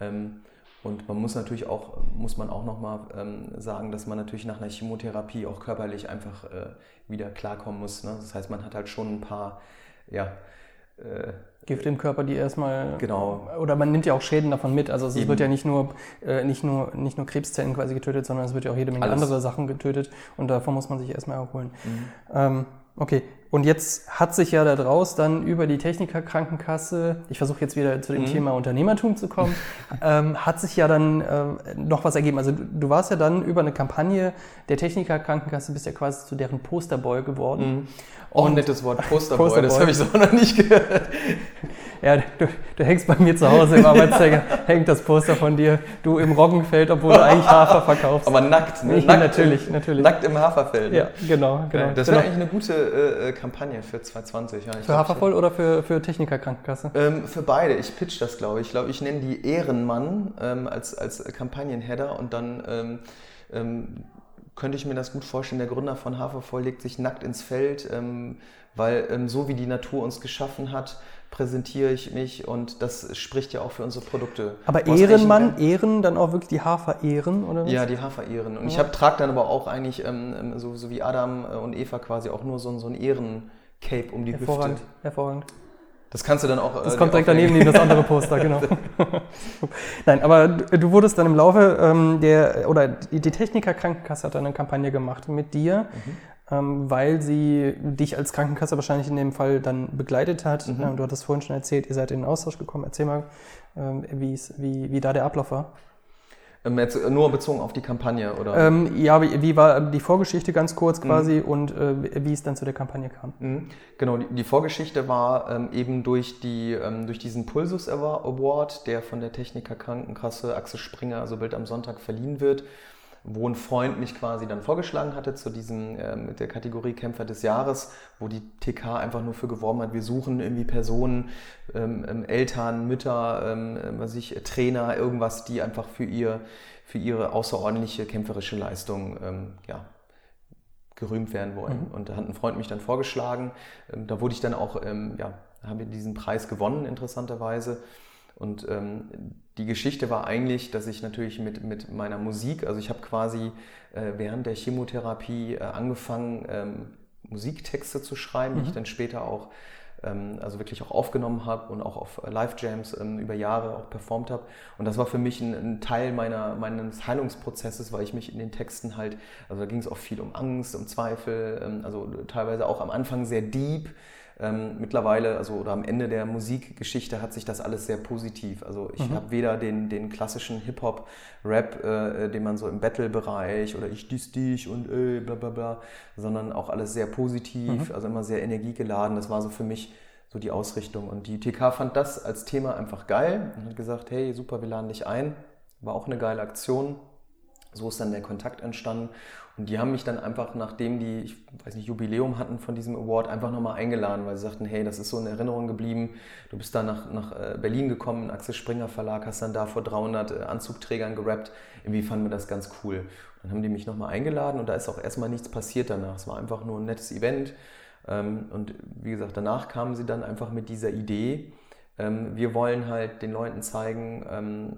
Ähm, und man muss natürlich auch, muss man auch nochmal ähm, sagen, dass man natürlich nach einer Chemotherapie auch körperlich einfach äh, wieder klarkommen muss. Ne? Das heißt, man hat halt schon ein paar, ja, äh, Gift im Körper, die erstmal. Genau. Oder man nimmt ja auch Schäden davon mit. Also es Eben. wird ja nicht nur, äh, nicht, nur, nicht nur Krebszellen quasi getötet, sondern es wird ja auch jede Menge Alles. andere Sachen getötet und davon muss man sich erstmal erholen. Mhm. Ähm, Okay, und jetzt hat sich ja daraus dann über die Technikerkrankenkasse, ich versuche jetzt wieder zu dem mhm. Thema Unternehmertum zu kommen, *laughs* ähm, hat sich ja dann äh, noch was ergeben. Also du, du, warst ja dann über eine Kampagne der Technikerkrankenkasse, bist ja quasi zu deren Posterboy geworden. Mhm. Auch ein nettes Wort, Posterboy, Posterboy. das habe ich so noch nicht gehört. *laughs* Ja, du, du, hängst bei mir zu Hause im Arbeitszimmer, *laughs* hängt das Poster von dir, du im Roggenfeld, obwohl du eigentlich Hafer verkaufst. Aber nackt, ne? nackt natürlich, natürlich. Nackt im Haferfeld. Ne? Ja, genau, genau. Das wäre genau. eigentlich eine gute äh, äh Kampagne für 2020. Ja, für Hafervoll oder für, für Technikerkrankenkasse? Ähm, für beide. Ich pitch das, glaube ich. Ich glaube, ich nenne die Ehrenmann ähm, als, als Kampagnenheader und dann ähm, ähm, könnte ich mir das gut vorstellen. Der Gründer von Hafervoll legt sich nackt ins Feld, ähm, weil ähm, so wie die Natur uns geschaffen hat, präsentiere ich mich und das spricht ja auch für unsere Produkte. Aber Ehrenmann, Ehren, dann auch wirklich die Hafer-Ehren, oder was? Ja, die Hafer-Ehren. Und ja. ich trage dann aber auch eigentlich, ähm, ähm, so, so, wie Adam äh, und Eva quasi, auch nur so, so ein Ehren-Cape um die hervorragend, Hüfte. Hervorragend. Das kannst du dann auch. Das äh, kommt direkt daneben *laughs* neben das andere Poster, genau. *laughs* Nein, aber du wurdest dann im Laufe ähm, der, oder die Techniker Krankenkasse hat eine Kampagne gemacht mit dir. Mhm weil sie dich als Krankenkasse wahrscheinlich in dem Fall dann begleitet hat. Mhm. Ähm, du hattest vorhin schon erzählt, ihr seid in den Austausch gekommen. Erzähl mal, ähm, wie, wie da der Ablauf war. Jetzt nur bezogen auf die Kampagne, oder? Ähm, ja, wie, wie, war die Vorgeschichte ganz kurz quasi mhm. und äh, wie es dann zu der Kampagne kam? Mhm. Genau, die, die, Vorgeschichte war ähm, eben durch, die, ähm, durch diesen Pulsus Award, der von der Techniker Krankenkasse Axel Springer, also Bild am Sonntag, verliehen wird, wo ein Freund mich quasi dann vorgeschlagen hatte zu diesem, äh, mit der Kategorie Kämpfer des Jahres, wo die TK einfach nur für geworben hat, wir suchen irgendwie Personen, ähm, ähm, Eltern, Mütter, ähm, was ich, Trainer, irgendwas, die einfach für, ihr, für ihre außerordentliche kämpferische Leistung ähm, ja, gerühmt werden wollen. Mhm. Und da hat ein Freund mich dann vorgeschlagen. Ähm, da wurde ich dann auch, ähm, ja, haben wir diesen Preis gewonnen, interessanterweise. Und ähm, die Geschichte war eigentlich, dass ich natürlich mit, mit meiner Musik, also ich habe quasi äh, während der Chemotherapie äh, angefangen, ähm, Musiktexte zu schreiben, mhm. die ich mhm. dann später auch ähm, also wirklich auch aufgenommen habe und auch auf Live-Jams ähm, über Jahre auch performt habe. Und das war für mich ein, ein, Teil meiner, meines Heilungsprozesses, weil ich mich in den Texten halt, also da ging es auch viel um Angst, um Zweifel, ähm, also teilweise auch am Anfang sehr deep, ähm, mittlerweile, also oder am Ende der Musikgeschichte hat sich das alles sehr positiv. Also ich mhm. habe weder den, den klassischen Hip-Hop-Rap, äh, den man so im Battle-Bereich oder ich dies dich und äh, bla bla bla, sondern auch alles sehr positiv, mhm. also immer sehr energiegeladen. Das war so für mich so die Ausrichtung. Und die TK fand das als Thema einfach geil und hat gesagt, hey, super, wir laden dich ein. War auch eine geile Aktion. So ist dann der Kontakt entstanden. Und die haben mich dann einfach, nachdem die, ich weiß nicht, Jubiläum hatten von diesem Award, einfach nochmal eingeladen, weil sie sagten, hey, das ist so in Erinnerung geblieben. Du bist da nach, nach äh, Berlin gekommen, Axel Springer Verlag, hast dann da vor 300 äh, Anzugträgern gerappt. Irgendwie fanden wir das ganz cool. Dann haben die mich nochmal eingeladen und da ist auch erstmal nichts passiert danach. Es war einfach nur ein nettes Event. Ähm, und wie gesagt, danach kamen sie dann einfach mit dieser Idee, wir wollen halt den Leuten zeigen, ähm,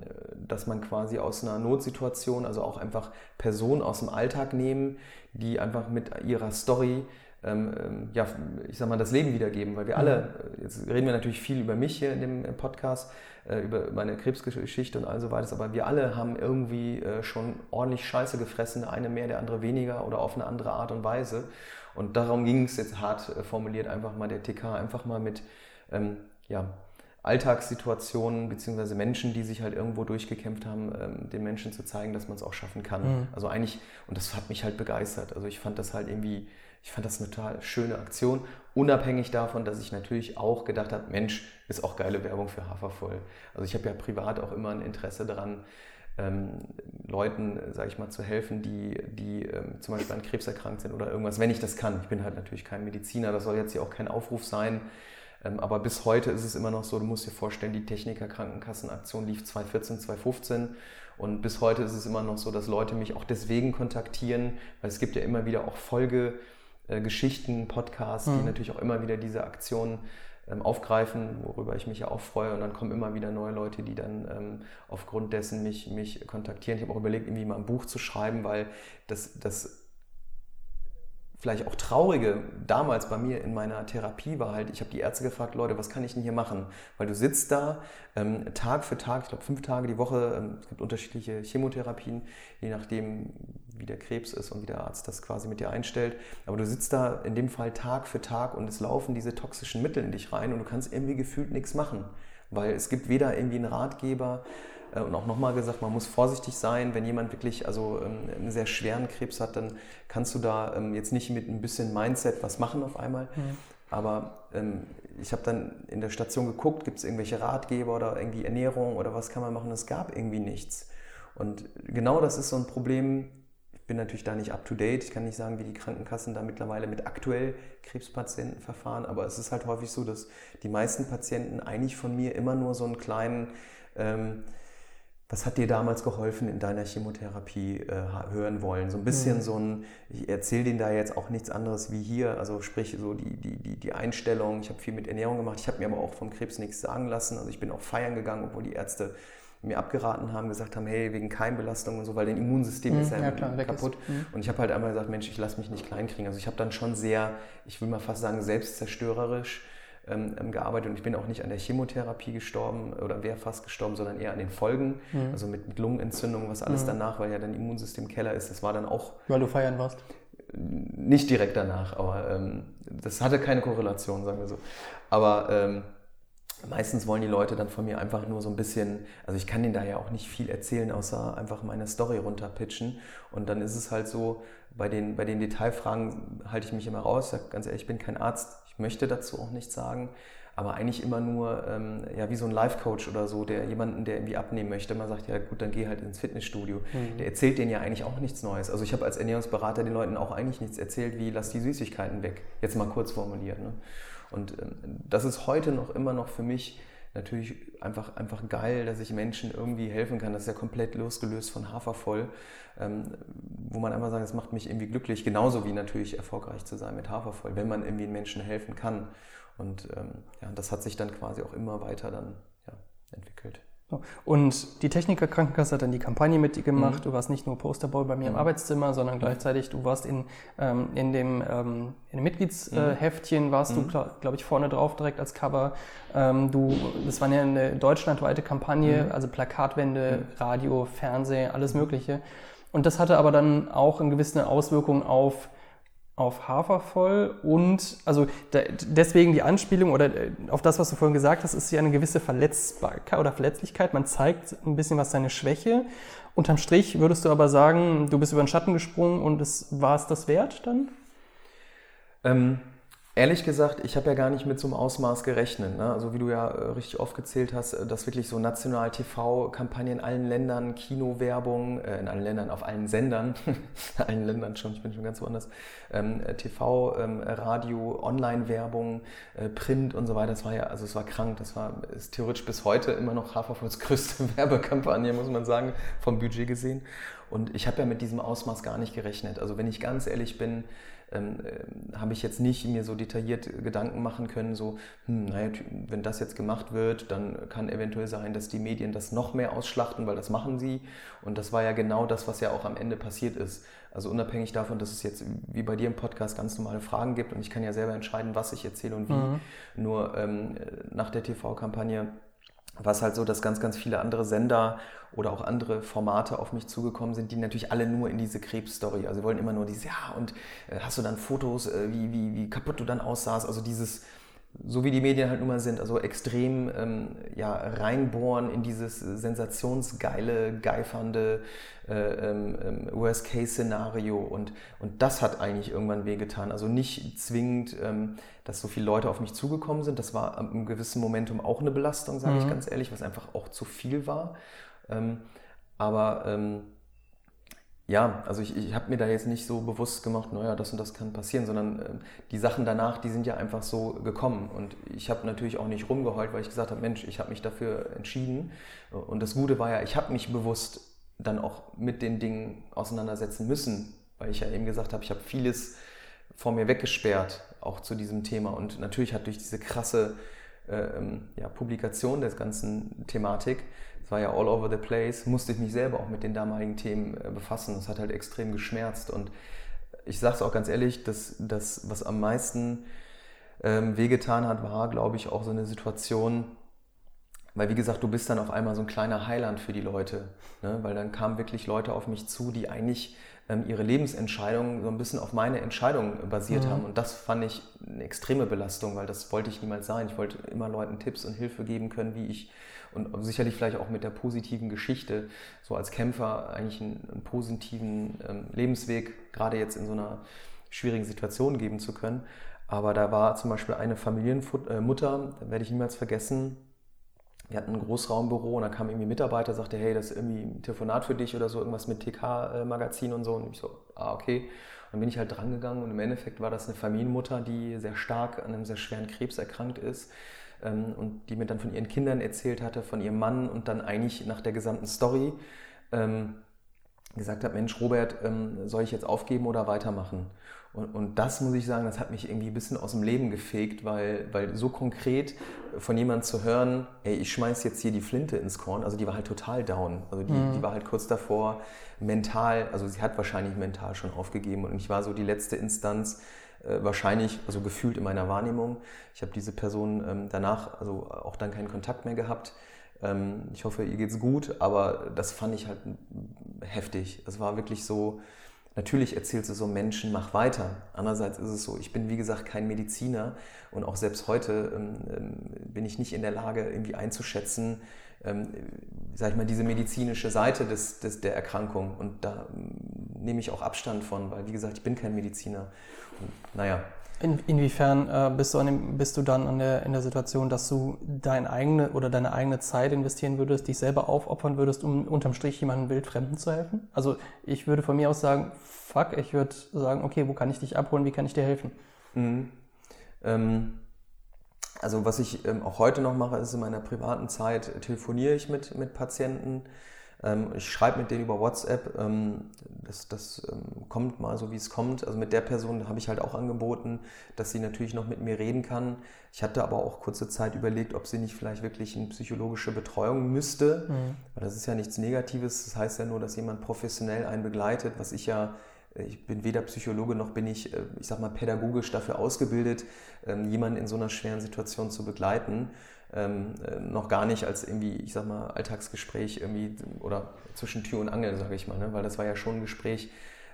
dass man quasi aus einer Notsituation, also auch einfach Personen aus dem Alltag nehmen, die einfach mit ihrer Story ähm, ja, ich sag mal, das Leben wiedergeben, weil wir alle, mhm. jetzt reden wir natürlich viel über mich hier in dem Podcast, äh, über meine Krebsgeschichte und all so weiter, aber wir alle haben irgendwie äh, schon ordentlich Scheiße gefressen, der eine mehr, der andere weniger oder auf eine andere Art und Weise. Und darum ging es jetzt hart äh, formuliert, einfach mal der TK, einfach mal mit, ähm, ja, Alltagssituationen beziehungsweise Menschen, die sich halt irgendwo durchgekämpft haben, ähm, den Menschen zu zeigen, dass man es auch schaffen kann. Mhm. Also eigentlich, und das hat mich halt begeistert. Also ich fand das halt irgendwie, ich fand das eine total schöne Aktion, unabhängig davon, dass ich natürlich auch gedacht habe, Mensch, ist auch geile Werbung für Hafervoll. Also ich habe ja privat auch immer ein Interesse daran, ähm, Leuten, sage ich mal, zu helfen, die, die ähm, zum Beispiel an Krebs erkrankt sind oder irgendwas, wenn ich das kann. Ich bin halt natürlich kein Mediziner, das soll jetzt hier auch kein Aufruf sein, aber bis heute ist es immer noch so, du musst dir vorstellen, die Techniker-Krankenkassenaktion lief 2014, 2015 und bis heute ist es immer noch so, dass Leute mich auch deswegen kontaktieren, weil es gibt ja immer wieder auch Folgegeschichten, Podcasts, mhm. die natürlich auch immer wieder diese Aktionen ähm, aufgreifen, worüber ich mich ja auch freue. Und dann kommen immer wieder neue Leute, die dann ähm, aufgrund dessen mich, mich kontaktieren. Ich habe auch überlegt, irgendwie mal ein Buch zu schreiben, weil das, das vielleicht auch traurige damals bei mir in meiner Therapie war halt, ich habe die Ärzte gefragt, Leute, was kann ich denn hier machen? Weil du sitzt da ähm, Tag für Tag, ich glaube fünf Tage die Woche, ähm, es gibt unterschiedliche Chemotherapien, je nachdem, wie der Krebs ist und wie der Arzt das quasi mit dir einstellt. Aber du sitzt da in dem Fall Tag für Tag und es laufen diese toxischen Mittel in dich rein und du kannst irgendwie gefühlt nichts machen. Weil es gibt weder irgendwie einen Ratgeber, äh, und auch nochmal gesagt, man muss vorsichtig sein, wenn jemand wirklich also ähm, einen sehr schweren Krebs hat, dann kannst du da ähm, jetzt nicht mit ein bisschen Mindset was machen auf einmal. Mhm. Aber ähm, ich habe dann in der Station geguckt, gibt es irgendwelche Ratgeber oder irgendwie Ernährung oder was kann man machen? Es gab irgendwie nichts. Und genau das ist so ein Problem. Bin natürlich da nicht up to date. Ich kann nicht sagen, wie die Krankenkassen da mittlerweile mit aktuell Krebspatienten verfahren. Aber es ist halt häufig so, dass die meisten Patienten eigentlich von mir immer nur so einen kleinen ähm, was hat dir damals geholfen in deiner Chemotherapie äh, hören wollen? So ein bisschen mhm. so ein, ich erzähle denen da jetzt auch nichts anderes wie hier, also sprich so die, die, die, die Einstellung. Ich habe viel mit Ernährung gemacht, ich habe mir aber auch vom Krebs nichts sagen lassen. Also ich bin auch feiern gegangen, obwohl die Ärzte mir abgeraten haben, gesagt haben, hey, wegen Keimbelastung und so, weil dein Immunsystem mhm, ist ja, ja klar, kaputt. Mhm. Und ich habe halt einmal gesagt, Mensch, ich lasse mich nicht kleinkriegen. Also ich habe dann schon sehr, ich will mal fast sagen, selbstzerstörerisch ähm, ähm, gearbeitet und ich bin auch nicht an der Chemotherapie gestorben oder wäre fast gestorben, sondern eher an den Folgen, mhm. also mit, mit Lungenentzündung, was alles mhm. danach, weil ja dein Immunsystem Keller ist. Das war dann auch. Weil du feiern warst? Nicht direkt danach, aber ähm, das hatte keine Korrelation, sagen wir so. Aber ähm, meistens wollen die Leute dann von mir einfach nur so ein bisschen, also ich kann denen da ja auch nicht viel erzählen, außer einfach meine Story runterpitchen. Und dann ist es halt so, bei den, bei den Detailfragen halte ich mich immer raus. Ganz ehrlich, ich bin kein Arzt, ich möchte dazu auch nichts sagen. aber eigentlich immer nur ähm, ja, wie so ein Life-Coach oder so, der jemanden, der irgendwie abnehmen möchte, man sagt, ja gut, dann geh halt ins Fitnessstudio. Mhm. Der erzählt denen ja eigentlich auch nichts Neues. Also ich habe als Ernährungsberater den Leuten auch eigentlich nichts erzählt, wie lass die Süßigkeiten weg. Jetzt mal kurz formuliert. Ne? Und ähm, das ist heute noch immer noch für mich natürlich einfach, einfach geil, dass ich Menschen irgendwie helfen kann. Das ist ja komplett losgelöst von Hafervoll, ähm, wo man einfach sagt, es macht mich irgendwie glücklich, genauso wie natürlich erfolgreich zu sein mit Hafervoll, wenn man irgendwie Menschen helfen kann. Und ähm, ja, das hat sich dann quasi auch immer weiter dann ja, entwickelt. Und die Techniker Krankenkasse hat dann die Kampagne mit dir gemacht. Mhm. Du warst nicht nur Posterboy bei mir mhm. im Arbeitszimmer, sondern gleichzeitig du warst in, ähm, in dem, ähm, in dem Mitgliedsheftchen, mhm. warst du, mhm. glaube glaub ich, vorne drauf direkt als Cover. Ähm, du, das war ja eine deutschlandweite Kampagne, mhm. also Plakatwände, mhm. Radio, Fernsehen, alles Mögliche. Und das hatte aber dann auch eine gewisse Auswirkung auf auf Hafervoll und also da, deswegen die Anspielung oder äh, auf das, was du vorhin gesagt hast, ist ja eine gewisse Verletzbarkeit oder Verletzlichkeit. Man zeigt ein bisschen was seine Schwäche. Unterm Strich würdest du aber sagen, du bist über den Schatten gesprungen und es war es das wert dann? Ähm, Ehrlich gesagt, ich habe ja gar nicht mit so einem Ausmaß gerechnet. Ne? Also wie du ja äh, richtig aufgezählt hast, äh, dass wirklich so national TV-Kampagnen in allen Ländern, Kinowerbung, äh, in allen Ländern, auf allen Sendern, *laughs* allen Ländern schon, ich bin schon ganz woanders, ähm, äh, TV, ähm, Radio, Online-Werbung, äh, Print und so weiter, das war ja, also es war krank, das war ist theoretisch bis heute immer noch Haferfurts größte *laughs* Werbekampagne, muss man sagen, vom Budget gesehen. Und ich habe ja mit diesem Ausmaß gar nicht gerechnet. Also wenn ich ganz ehrlich bin, ähm, äh, habe ich jetzt nicht mir so detailliert Gedanken machen können, so, hm, naja, wenn das jetzt gemacht wird, dann kann eventuell sein, dass die Medien das noch mehr ausschlachten, weil das machen sie. Und das war ja genau das, was ja auch am Ende passiert ist. Also unabhängig davon, dass es jetzt wie bei dir im Podcast ganz normale Fragen gibt und ich kann ja selber entscheiden, was ich erzähle und wie. Mhm. Nur ähm, nach der TV-Kampagne war es halt so, dass ganz, ganz viele andere Sender oder auch andere Formate auf mich zugekommen sind, die natürlich alle nur in diese Krebsstory, also sie wollen immer nur dieses, ja, und äh, hast du dann Fotos, äh, wie, wie, wie kaputt du dann aussahst, also dieses, so wie die Medien halt nun mal sind, also extrem ähm, ja, reinbohren in dieses sensationsgeile, geifernde äh, ähm, ähm, Worst-Case-Szenario und, und das hat eigentlich irgendwann wehgetan. Also nicht zwingend, ähm, dass so viele Leute auf mich zugekommen sind, das war im gewissen Momentum auch eine Belastung, sage mhm. ich ganz ehrlich, was einfach auch zu viel war. Ähm, aber ähm, ja, also ich, ich habe mir da jetzt nicht so bewusst gemacht, naja, das und das kann passieren, sondern äh, die Sachen danach, die sind ja einfach so gekommen. Und ich habe natürlich auch nicht rumgeheult, weil ich gesagt habe, Mensch, ich habe mich dafür entschieden. Und das Gute war ja, ich habe mich bewusst dann auch mit den Dingen auseinandersetzen müssen, weil ich ja eben gesagt habe, ich habe vieles vor mir weggesperrt, auch zu diesem Thema. Und natürlich hat durch diese krasse äh, ähm, ja, Publikation der ganzen Thematik war ja all over the place, musste ich mich selber auch mit den damaligen Themen äh, befassen. Das hat halt extrem geschmerzt. Und ich sage es auch ganz ehrlich, dass das, was am meisten ähm, wehgetan hat, war, glaube ich, auch so eine Situation, weil wie gesagt, du bist dann auf einmal so ein kleiner Heiland für die Leute. Ne? Weil dann kamen wirklich Leute auf mich zu, die eigentlich ähm, ihre Lebensentscheidungen so ein bisschen auf meine Entscheidungen basiert mhm. haben. Und das fand ich eine extreme Belastung, weil das wollte ich niemals sein. Ich wollte immer Leuten Tipps und Hilfe geben können, wie ich und sicherlich vielleicht auch mit der positiven Geschichte, so als Kämpfer eigentlich einen, einen positiven ähm, Lebensweg, gerade jetzt in so einer schwierigen Situation geben zu können. Aber da war zum Beispiel eine Familienmutter, da werde ich niemals vergessen, wir hatten ein Großraumbüro und da kam irgendwie ein Mitarbeiter, sagte, hey, das ist irgendwie ein Telefonat für dich oder so, irgendwas mit TK-Magazin und so. Und ich so, ah, okay. Und dann bin ich halt drangegangen und im Endeffekt war das eine Familienmutter, die sehr stark an einem sehr schweren Krebs erkrankt ist ähm, und die mir dann von ihren Kindern erzählt hatte, von ihrem Mann und dann eigentlich nach der gesamten Story ähm, gesagt hat, Mensch, Robert, ähm, soll ich jetzt aufgeben oder weitermachen? Und, und, das muss ich sagen, das hat mich irgendwie ein bisschen aus dem Leben gefegt, weil, weil so konkret von jemandem zu hören, ey, ich schmeiß jetzt hier die Flinte ins Korn, also die war halt total down. Also die, mhm. die war halt kurz davor, mental, also sie hat wahrscheinlich mental schon aufgegeben und ich war so die letzte Instanz, äh, wahrscheinlich, also gefühlt in meiner Wahrnehmung. Ich habe diese Person ähm, danach also auch dann keinen Kontakt mehr gehabt. Ähm, ich hoffe, ihr geht's gut, aber das fand ich halt heftig. Es war wirklich so, natürlich erzählst du so Menschen, mach weiter. Andererseits ist es so, ich bin wie gesagt kein Mediziner und auch selbst heute ähm, ähm bin ich nicht in der Lage, irgendwie einzuschätzen, ähm, sag ich mal, diese medizinische Seite des, des, der Erkrankung. Und da nehme ich auch Abstand von, weil wie gesagt, ich bin kein Mediziner. Naja. In, inwiefern äh, bist, du dem, bist du dann der, in der Situation, dass du deine eigene oder deine eigene Zeit investieren würdest, dich selber aufopfern würdest, um unterm Strich jemandem Wildfremden zu helfen? Also ich würde von mir aus sagen, fuck, ich würde sagen, okay, wo kann ich dich abholen, wie kann ich dir helfen? Mhm. Ähm, also was ich ähm, auch heute noch mache, ist in meiner privaten Zeit telefoniere ich mit, mit Patienten. Ähm, ich schreibe mit denen über WhatsApp. Ähm, das das ähm, kommt mal so, wie es kommt. Also mit der Person habe ich halt auch angeboten, dass sie natürlich noch mit mir reden kann. Ich hatte aber auch kurze Zeit überlegt, ob sie nicht vielleicht wirklich eine psychologische Betreuung müsste. Mhm. Weil das ist ja nichts Negatives. Das heißt ja nur, dass jemand professionell einen begleitet, was ich ja ich bin weder Psychologe noch bin ich, äh, ich sag mal, pädagogisch dafür ausgebildet, jemanden in so einer schweren Situation zu begleiten. Ähm, äh, noch gar nicht als irgendwie, ich sag mal, Alltagsgespräch irgendwie oder zwischen Tür und Angel, sage ich mal, ne? weil das war ja schon ein Gespräch.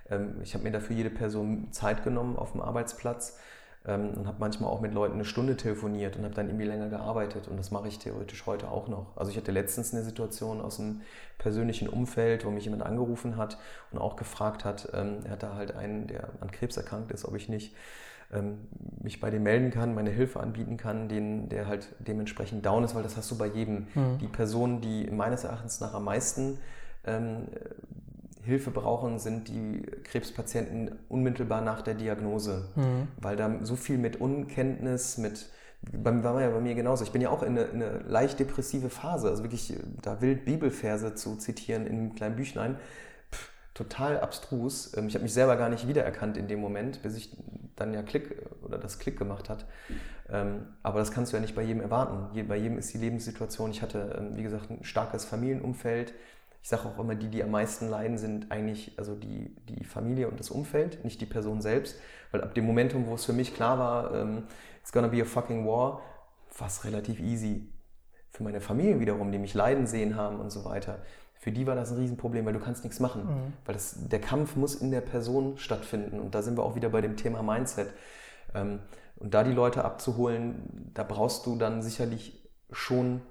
Ähm, ich habe mir dafür jede Person Zeit genommen auf dem Arbeitsplatz ähm, und habe manchmal auch mit Leuten eine Stunde telefoniert und habe dann irgendwie länger gearbeitet und das mache ich theoretisch heute auch noch. Also ich hatte letztens eine Situation aus einem persönlichen Umfeld, wo mich jemand angerufen hat und auch gefragt hat, ähm, er hatte halt einen, der an Krebs erkrankt ist, ob ich nicht ähm, mich bei dem melden kann, meine Hilfe anbieten kann, den, der halt dementsprechend down ist, weil das hast du bei jedem. Mhm. Die Personen, die meines Erachtens nach am meisten ähm, Hilfe brauchen, sind die Krebspatienten unmittelbar nach der Diagnose, mhm. weil da so viel mit Unkenntnis, mit beim, war ja bei mir genauso. Ich bin ja auch in eine, in eine, leicht depressive Phase, also wirklich da wild Bibelverse zu zitieren in einem kleinen Büchlein, total abstrus. Ähm, ich habe mich selber gar nicht wiedererkannt in dem Moment, bis ich dann ja Klick oder das Klick gemacht hat. Ähm, aber das kannst du ja nicht bei jedem erwarten. Bei jedem ist die Lebenssituation. Ich hatte, ähm, wie gesagt, ein starkes Familienumfeld ich sage auch immer, die, die am meisten leiden, sind eigentlich also die, die Familie und das Umfeld, nicht die Person selbst. Weil ab dem Momentum, wo es für mich klar war, it's gonna be a fucking war, war es relativ easy. Für meine Familie wiederum, die mich leiden sehen haben und so weiter, für die war das ein Riesenproblem, weil du kannst nichts machen. Mhm. Weil das, der Kampf muss in der Person stattfinden. Und da sind wir auch wieder bei dem Thema Mindset. Ähm, und da die Leute abzuholen, da brauchst du dann sicherlich schon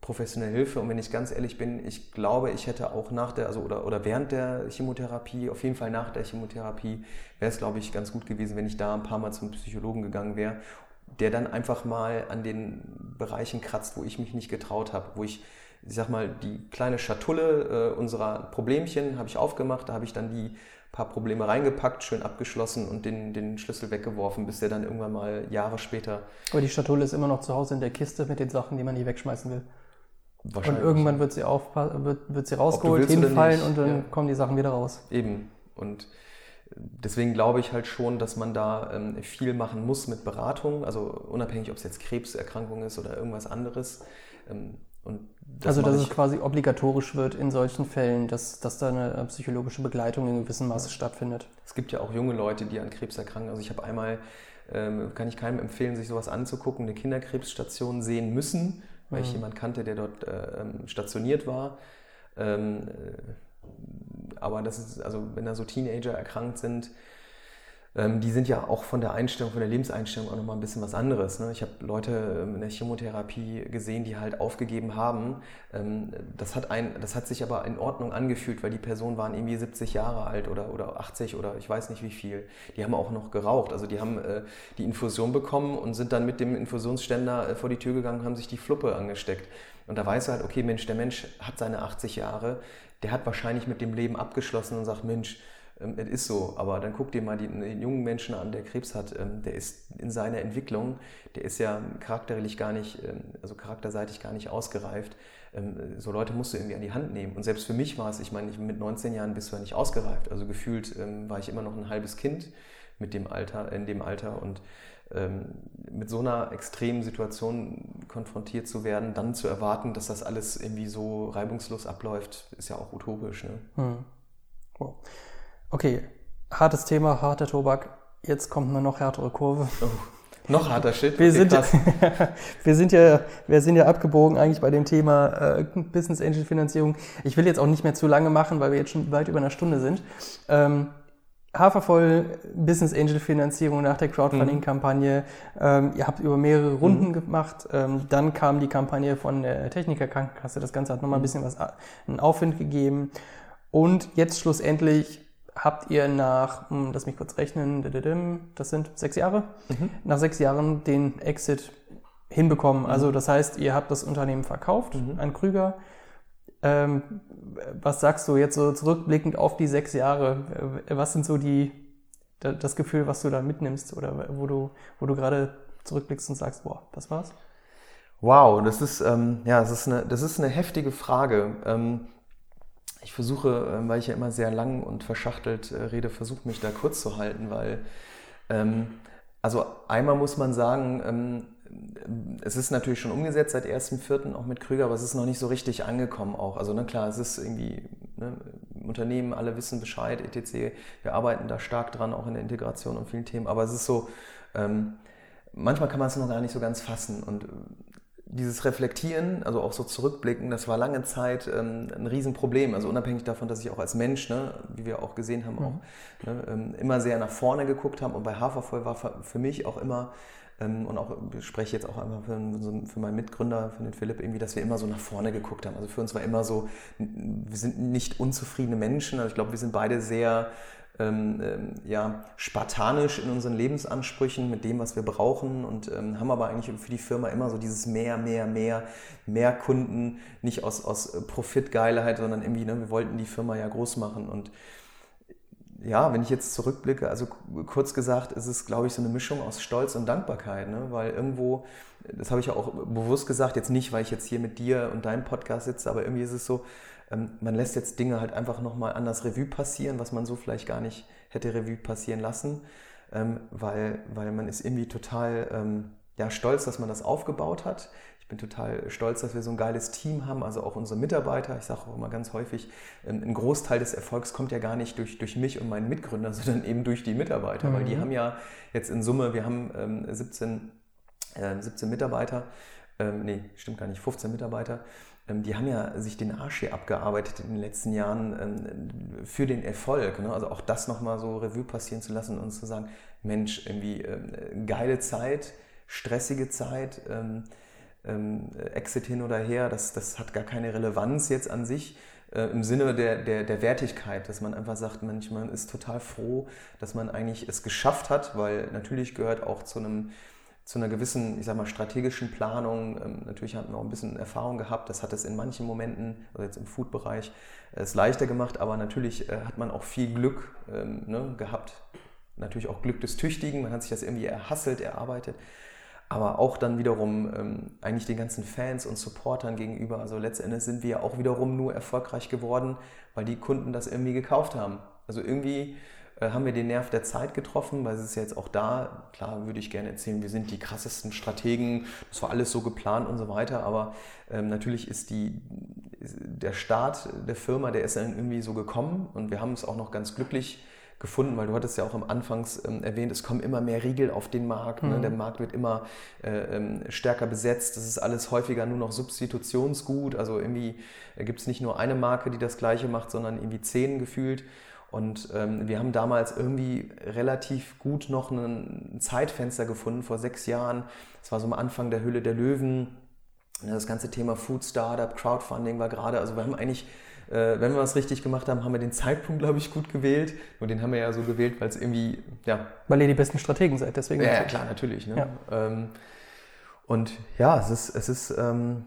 professionelle Hilfe. Und wenn ich ganz ehrlich bin, ich glaube, ich hätte auch nach der, also oder, oder während der Chemotherapie, auf jeden Fall nach der Chemotherapie, wäre es, glaube ich, ganz gut gewesen, wenn ich da ein paar Mal zum Psychologen gegangen wäre, der dann einfach mal an den Bereichen kratzt, wo ich mich nicht getraut habe, wo ich, ich sag mal, die kleine Schatulle äh, unserer Problemchen habe ich aufgemacht, da habe ich dann die paar Probleme reingepackt, schön abgeschlossen und den, den Schlüssel weggeworfen, bis der dann irgendwann mal Jahre später. Aber die Schatulle ist immer noch zu Hause in der Kiste mit den Sachen, die man nie wegschmeißen will. Und irgendwann wird sie, wird, wird sie rausgeholt, hinfallen und dann ja. kommen die Sachen wieder raus. Eben. Und deswegen glaube ich halt schon, dass man da ähm, viel machen muss mit Beratung, also unabhängig, ob es jetzt Krebserkrankung ist oder irgendwas anderes. Ähm, das also, dass es quasi obligatorisch wird in solchen Fällen, dass, dass da eine äh, psychologische Begleitung in gewissem Maße ja. stattfindet. Es gibt ja auch junge Leute, die an Krebs erkranken. Also ich habe einmal, ähm, kann ich keinem empfehlen, sich sowas anzugucken, eine Kinderkrebsstation sehen müssen weil mhm. ich jemanden kannte, der dort äh, ähm, stationiert war. Ähm, äh, aber das ist, also wenn da so Teenager erkrankt sind, die sind ja auch von der Einstellung, von der Lebenseinstellung auch nochmal ein bisschen was anderes. Ne? Ich habe Leute ähm, in der Chemotherapie gesehen, die halt aufgegeben haben. Ähm, das, hat ein, das hat sich aber in Ordnung angefühlt, weil die Personen waren irgendwie 70 Jahre alt oder, oder 80 oder ich weiß nicht wie viel. Die haben auch noch geraucht. Also die haben äh, die Infusion bekommen und sind dann mit dem Infusionsständer äh, vor die Tür gegangen und haben sich die Fluppe angesteckt. Und da weißt du halt, okay, Mensch, der Mensch hat seine 80 Jahre, der hat wahrscheinlich mit dem Leben abgeschlossen und sagt, Mensch, ähm, es ist so, aber dann guck dir mal den, den, jungen Menschen an, der Krebs hat, ähm, der ist in seiner Entwicklung, der ist ja charakterlich gar nicht, ähm, also charakterseitig gar nicht ausgereift. So Leute musst du irgendwie an die Hand nehmen. Und selbst für mich war es, ich meine, mit 19 Jahren bist du ja nicht ausgereift. Also gefühlt war ich immer noch ein halbes Kind mit dem Alter, in dem Alter und mit so einer extremen Situation konfrontiert zu werden, dann zu erwarten, dass das alles irgendwie so reibungslos abläuft, ist ja auch utopisch. Ne? Hm. Wow. Okay, hartes Thema, harter Tobak. Jetzt kommt eine noch härtere Kurve. Oh, noch harter Shit. Wir, sind, *laughs* wir, sind ja, wir sind ja abgebogen eigentlich bei dem Thema äh, Business Angel Finanzierung. Ich will jetzt auch nicht mehr zu lange machen, weil wir jetzt schon weit über einer Stunde sind. Ähm, Hafervoll Business Angel Finanzierung nach der Crowdfunding-Kampagne. Ähm, ihr habt über mehrere Runden mhm. gemacht. Ähm, dann kam die Kampagne von der Techniker Krankenkasse. Das Ganze hat nochmal ein bisschen was, einen Aufwind gegeben. Und jetzt schlussendlich habt ihr nach, hm, lass mich kurz rechnen, das sind sechs Jahre, mhm. nach sechs Jahren den Exit hinbekommen. Also mhm. das heißt, ihr habt das Unternehmen verkauft mhm. an Krüger. Ähm, was sagst du jetzt so zurückblickend auf die sechs Jahre? Was sind so die, das Gefühl, was du da mitnimmst oder wo du, wo du gerade zurückblickst und sagst, boah, das war's? Wow, das ist, ähm, ja, das ist, eine, das ist eine heftige Frage. Ähm, ich versuche, ähm, weil ich ja immer sehr lang und verschachtelt äh, rede, versuche mich da kurz zu halten, weil, ähm, also einmal muss man sagen, ähm, es ist natürlich schon umgesetzt seit 1.4. auch mit Krüger, aber es ist noch nicht so richtig angekommen auch. Also ne, klar, es ist irgendwie ne, Unternehmen, alle wissen Bescheid, etc. Wir arbeiten da stark dran, auch in der Integration und vielen Themen, aber es ist so, ähm, manchmal kann man es noch gar nicht so ganz fassen und dieses Reflektieren, also auch so zurückblicken, das war lange Zeit ähm, ein Riesenproblem. Also unabhängig davon, dass ich auch als Mensch, ne, wie wir auch gesehen haben, mhm. auch ne, ähm, immer sehr nach vorne geguckt habe. Und bei Hafervoll war für mich auch immer ähm, und auch spreche jetzt auch einmal für, für, meinen Mitgründer, für den Philipp, irgendwie, dass wir immer so nach vorne geguckt haben. Also für uns war immer so, wir sind nicht unzufriedene Menschen. Also ich glaube, wir sind beide sehr ähm, ähm, ja, spartanisch in unseren Lebensansprüchen mit dem, was wir brauchen und ähm, haben aber eigentlich für die Firma immer so dieses mehr, mehr, mehr, mehr Kunden, nicht aus, aus Profitgeilheit, sondern irgendwie, ne, wir wollten die Firma ja groß machen und ja, wenn ich jetzt zurückblicke, also kurz gesagt, ist es, glaube ich, so eine Mischung aus Stolz und Dankbarkeit, ne? weil irgendwo, das habe ich ja auch bewusst gesagt, jetzt nicht, weil ich jetzt hier mit dir und deinem Podcast sitze, aber irgendwie ist es so, ähm, man lässt jetzt Dinge halt einfach nochmal anders Revue passieren, was man so vielleicht gar nicht hätte Revue passieren lassen, ähm, weil, weil man ist irgendwie total ähm, ja, stolz, dass man das aufgebaut hat bin total stolz, dass wir so ein geiles Team haben, also auch unsere Mitarbeiter. Ich sage auch immer ganz häufig, ein Großteil des Erfolgs kommt ja gar nicht durch, durch mich und meinen Mitgründer, *laughs* sondern eben durch die Mitarbeiter, mhm. weil die mhm. haben ja jetzt in Summe, wir haben ähm, 17, äh, 17 Mitarbeiter, ähm, nee, stimmt gar nicht, 15 Mitarbeiter, ähm, die haben ja sich den Arsch hier abgearbeitet in den letzten Jahren ähm, für den Erfolg. Ne? Also auch das nochmal so Revue passieren zu lassen und zu sagen, Mensch, irgendwie ähm, geile Zeit, stressige Zeit, ähm, ähm, Exit hin oder her, das, das hat gar keine Relevanz jetzt an sich äh, im Sinne der, der, der Wertigkeit, dass man einfach sagt, Mensch, man ist total froh, dass man eigentlich es geschafft hat, weil natürlich gehört auch zu einem zu einer gewissen, ich sag mal, strategischen Planung. Ähm, natürlich hatten wir auch ein bisschen Erfahrung gehabt. Das hat es in manchen Momenten, also jetzt im Food-Bereich, äh, es leichter gemacht. Aber natürlich äh, hat man auch viel Glück ähm, ne, gehabt. Natürlich auch Glück des Tüchtigen. Man hat sich das irgendwie erhasselt, erarbeitet aber auch dann wiederum ähm, eigentlich den ganzen Fans und Supportern gegenüber. Also letztendlich sind wir auch wiederum nur erfolgreich geworden, weil die Kunden das irgendwie gekauft haben. Also irgendwie haben wir den Nerv der Zeit getroffen, weil es ist jetzt auch da, klar würde ich gerne erzählen, wir sind die krassesten Strategen, das war alles so geplant und so weiter, aber ähm, natürlich ist die, der Start der Firma, der ist dann irgendwie so gekommen und wir haben es auch noch ganz glücklich gefunden, weil du hattest ja auch am Anfangs ähm, erwähnt, es kommen immer mehr Riegel auf den Markt, ne? mhm. der Markt wird immer äh, ähm, stärker besetzt, das ist alles häufiger nur noch Substitutionsgut, also irgendwie äh, gibt es nicht nur eine Marke, die das gleiche macht, sondern irgendwie zehn gefühlt. Und ähm, wir haben damals irgendwie relativ gut noch ein Zeitfenster gefunden vor sechs Jahren. Das war so am Anfang der Hülle der Löwen. Das ganze Thema Food Startup, Crowdfunding war gerade, also wir haben eigentlich äh, wenn wir was richtig gemacht haben, haben wir den Zeitpunkt, glaube ich, gut gewählt. Und den haben wir ja so gewählt, weil es irgendwie, ja. Weil ihr die besten Strategen seid, deswegen. Ja, ja klar, natürlich. Ne? Ja. Ähm, und ja, es ist, es ist, ähm,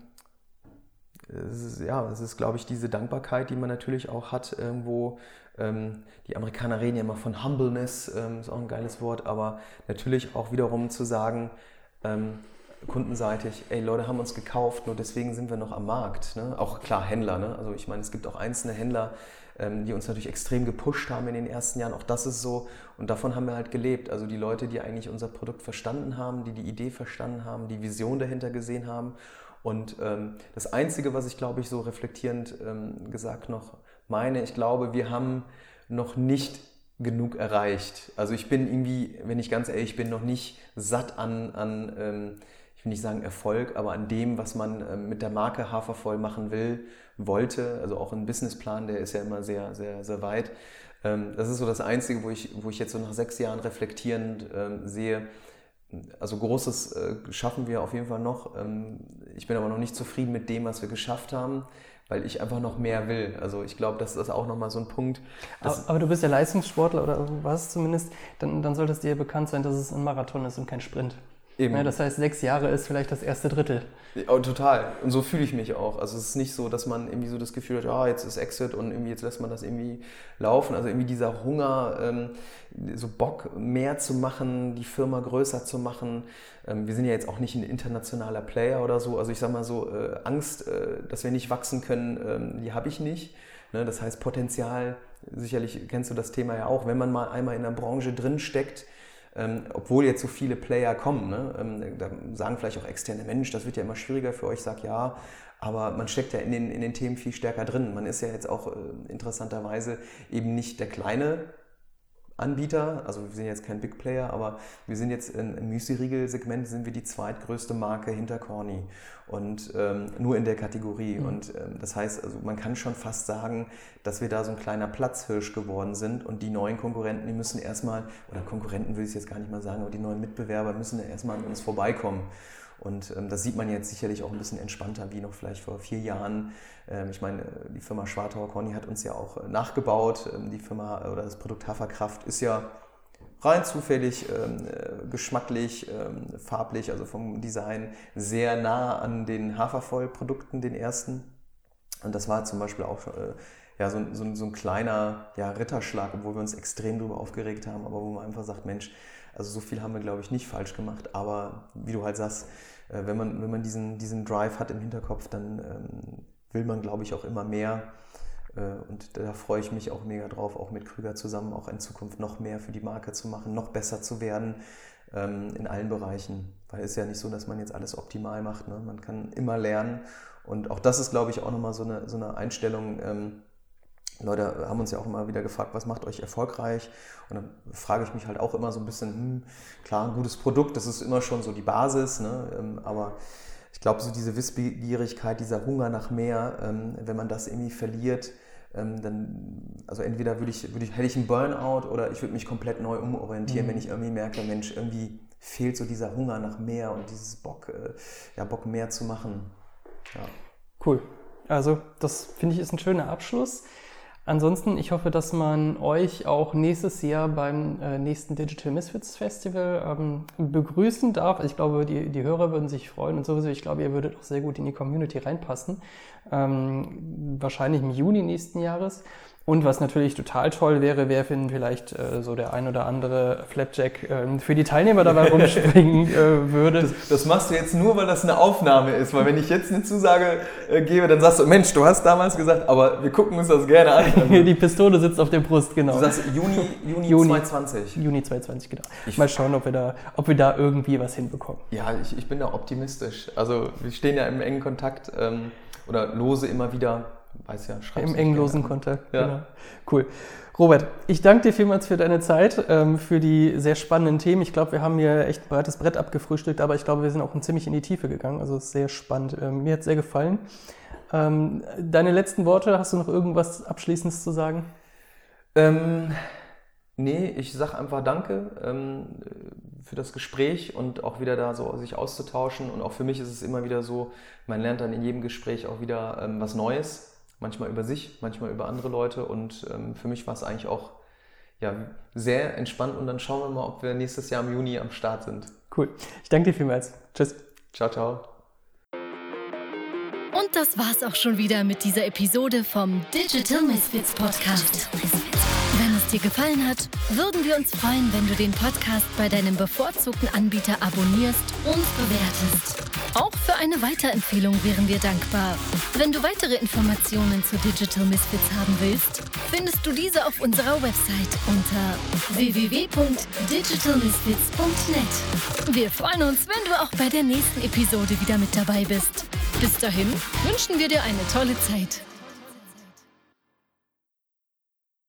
ist, ja, es ist, glaube ich, diese Dankbarkeit, die man natürlich auch hat irgendwo. Ähm, die Amerikaner reden ja immer von Humbleness, ähm, ist auch ein geiles Wort, aber natürlich auch wiederum zu sagen, ähm, kundenseitig, ey, Leute haben uns gekauft, nur deswegen sind wir noch am Markt. Ne? Auch klar Händler, ne? also ich meine, es gibt auch einzelne Händler, ähm, die uns natürlich extrem gepusht haben in den ersten Jahren, auch das ist so und davon haben wir halt gelebt. Also die Leute, die eigentlich unser Produkt verstanden haben, die die Idee verstanden haben, die Vision dahinter gesehen haben und ähm, das Einzige, was ich glaube ich so reflektierend ähm, gesagt noch meine, ich glaube, wir haben noch nicht genug erreicht. Also ich bin irgendwie, wenn ich ganz ehrlich bin, noch nicht satt an, an ähm, will nicht sagen Erfolg, aber an dem, was man ähm, mit der Marke Hafervoll machen will, wollte. Also auch ein Businessplan, der ist ja immer sehr, sehr, sehr weit. Ähm, das ist so das Einzige, wo ich, wo ich jetzt so nach sechs Jahren reflektierend ähm, sehe, also Großes äh, schaffen wir auf jeden Fall noch. Ich bin aber noch nicht zufrieden mit dem, was wir geschafft haben, weil ich einfach noch mehr will. Also ich glaube, das ist auch nochmal so ein Punkt. Aber, aber, du bist ja Leistungssportler oder was zumindest, dann, dann sollte es dir bekannt sein, dass es ein Marathon ist und kein Sprint. Eben. Ja, das heißt, sechs Jahre ist vielleicht das erste Drittel. Oh, total. Und so fühle ich mich auch. Also es ist nicht so, dass man irgendwie so das Gefühl hat, ah, jetzt ist Exit und irgendwie jetzt lässt man das irgendwie laufen. Also irgendwie dieser Hunger, ähm, so Bock mehr zu machen, die Firma größer zu machen. Ähm, wir sind ja jetzt auch nicht ein internationaler Player oder so. Also ich sage mal so, äh, Angst, äh, dass wir nicht wachsen können, ähm, die habe ich nicht. Ne? Das heißt Potenzial, sicherlich kennst du das Thema ja auch, wenn man mal einmal in der Branche drin steckt, ähm, obwohl jetzt so viele Player kommen. Ne? Ähm, da sagen vielleicht auch externe Mensch, das wird ja immer schwieriger für euch. Sage ja, aber man steckt ja in den, in den Themen viel stärker drin. Man ist ja jetzt auch äh, interessanterweise eben nicht der kleine Anbieter, also wir sind jetzt kein Big Player, aber wir sind jetzt im Müsli-Riegel-Segment sind wir die zweitgrößte Marke hinter Corny und ähm, nur in der Kategorie. Mhm. Und ähm, das heißt, also man kann schon fast sagen, dass wir da so ein kleiner Platzhirsch geworden sind und die neuen Konkurrenten, die müssen erstmal, oder Konkurrenten will ich jetzt gar nicht mal sagen, aber die neuen Mitbewerber müssen erstmal an uns vorbeikommen. Und ähm, das sieht man jetzt sicherlich auch ein bisschen entspannter wie noch vielleicht vor vier Jahren. Ähm, ich meine, die Firma Schwartauer Conny hat uns ja auch äh, nachgebaut. Ähm, die Firma äh, oder das Produkt Haferkraft ist ja rein zufällig, ähm, äh, geschmacklich, ähm, farblich, also vom Design sehr nah an den Hafervoll-Produkten, den ersten. Und das war zum Beispiel auch äh, ja, so, so, so, ein kleiner ja, Ritterschlag, obwohl wir uns extrem darüber aufgeregt haben, aber wo man einfach sagt, Mensch, also so viel haben wir, glaube ich, nicht falsch gemacht. Aber wie du halt sagst, äh, wenn man, wenn man diesen, diesen Drive hat im Hinterkopf, dann ähm, will man, glaube ich, auch immer mehr. Äh, und da freue ich mich auch mega drauf, auch mit Krüger zusammen auch in Zukunft noch mehr für die Marke zu machen, noch besser zu werden ähm, in allen Bereichen. Weil es ist ja nicht so, dass man jetzt alles optimal macht. Ne? Man kann immer lernen. Und auch das ist, glaube ich, auch nochmal so eine, so eine Einstellung, ähm, Leute haben uns ja auch immer wieder gefragt, was macht euch erfolgreich? Und dann frage ich mich halt auch immer so ein bisschen, hm, klar, ein gutes Produkt, das ist immer schon so die Basis, ne? Ähm, aber ich glaube, so diese Wissbegierigkeit, dieser Hunger nach mehr, ähm, wenn man das irgendwie verliert, ähm, dann, also entweder würde ich, würde ich, hätte ich einen Burnout oder ich würde mich komplett neu umorientieren, mhm. wenn ich irgendwie merke, Mensch, irgendwie fehlt so dieser Hunger nach mehr und dieses Bock, äh, ja, Bock mehr zu machen. Ja. Cool. Also, das finde ich ist ein schöner Abschluss. Ansonsten, ich hoffe, dass man euch auch nächstes Jahr beim äh, nächsten Digital Misfits Festival ähm, begrüßen darf. Ich glaube, die, die Hörer würden sich freuen und sowieso, ich glaube, ihr würdet auch sehr gut in die Community reinpassen. Ähm, wahrscheinlich im Juni nächsten Jahres. Und was natürlich total toll wäre, wäre, wenn vielleicht äh, so der ein oder andere Flapjack äh, für die Teilnehmer dabei *laughs* rumspringen äh, würde. Das, das, machst du jetzt nur, weil das eine Aufnahme ist. Weil wenn ich jetzt eine Zusage äh, gebe, dann sagst du, Mensch, du hast damals gesagt, aber wir gucken uns das gerne an. *laughs* die Pistole sitzt auf der Brust, genau. Du sagst Juni, Juni, Juni 2020. Juni 2020, genau. Ich Mal schauen, ob wir, da, ob wir da irgendwie was hinbekommen. Ja, ich, ich bin da optimistisch. Also wir stehen ja im engen Kontakt ähm, oder lose immer wieder weiß ja, Im englosen Kontakt. Ja. Genau. Cool. Robert, ich danke dir vielmals für deine Zeit, ähm, für die sehr spannenden Themen. Ich glaube, wir haben hier echt ein breites Brett abgefrühstückt, aber ich glaube, wir sind auch ziemlich in die Tiefe gegangen. Also es ist sehr spannend. Ähm, mir hat es sehr gefallen. Ähm, deine letzten Worte, hast du noch irgendwas Abschließendes zu sagen? Ähm, nee, ich sage einfach Danke ähm, für das Gespräch und auch wieder da so sich auszutauschen. Und auch für mich ist es immer wieder so, man lernt dann in jedem Gespräch auch wieder ähm, was Neues manchmal über sich, manchmal über andere Leute. Und ähm, für mich war es eigentlich auch ja, sehr entspannt. Und dann schauen wir mal, ob wir nächstes Jahr im Juni am Start sind. Cool. Ich danke dir vielmals. Tschüss. Ciao, ciao. Und das war's auch schon wieder mit dieser Episode vom Digital Misfits Podcast. Wenn es dir gefallen hat, würden wir uns freuen, wenn du den Podcast bei deinem bevorzugten Anbieter abonnierst und bewertest. Auch für eine Weiterempfehlung wären wir dankbar. Wenn du weitere Informationen zu Digital Misfits haben willst, findest du diese auf unserer Website unter www.digitalmisfits.net. Wir freuen uns, wenn du auch bei der nächsten Episode wieder mit dabei bist. Bis dahin wünschen wir dir eine tolle Zeit.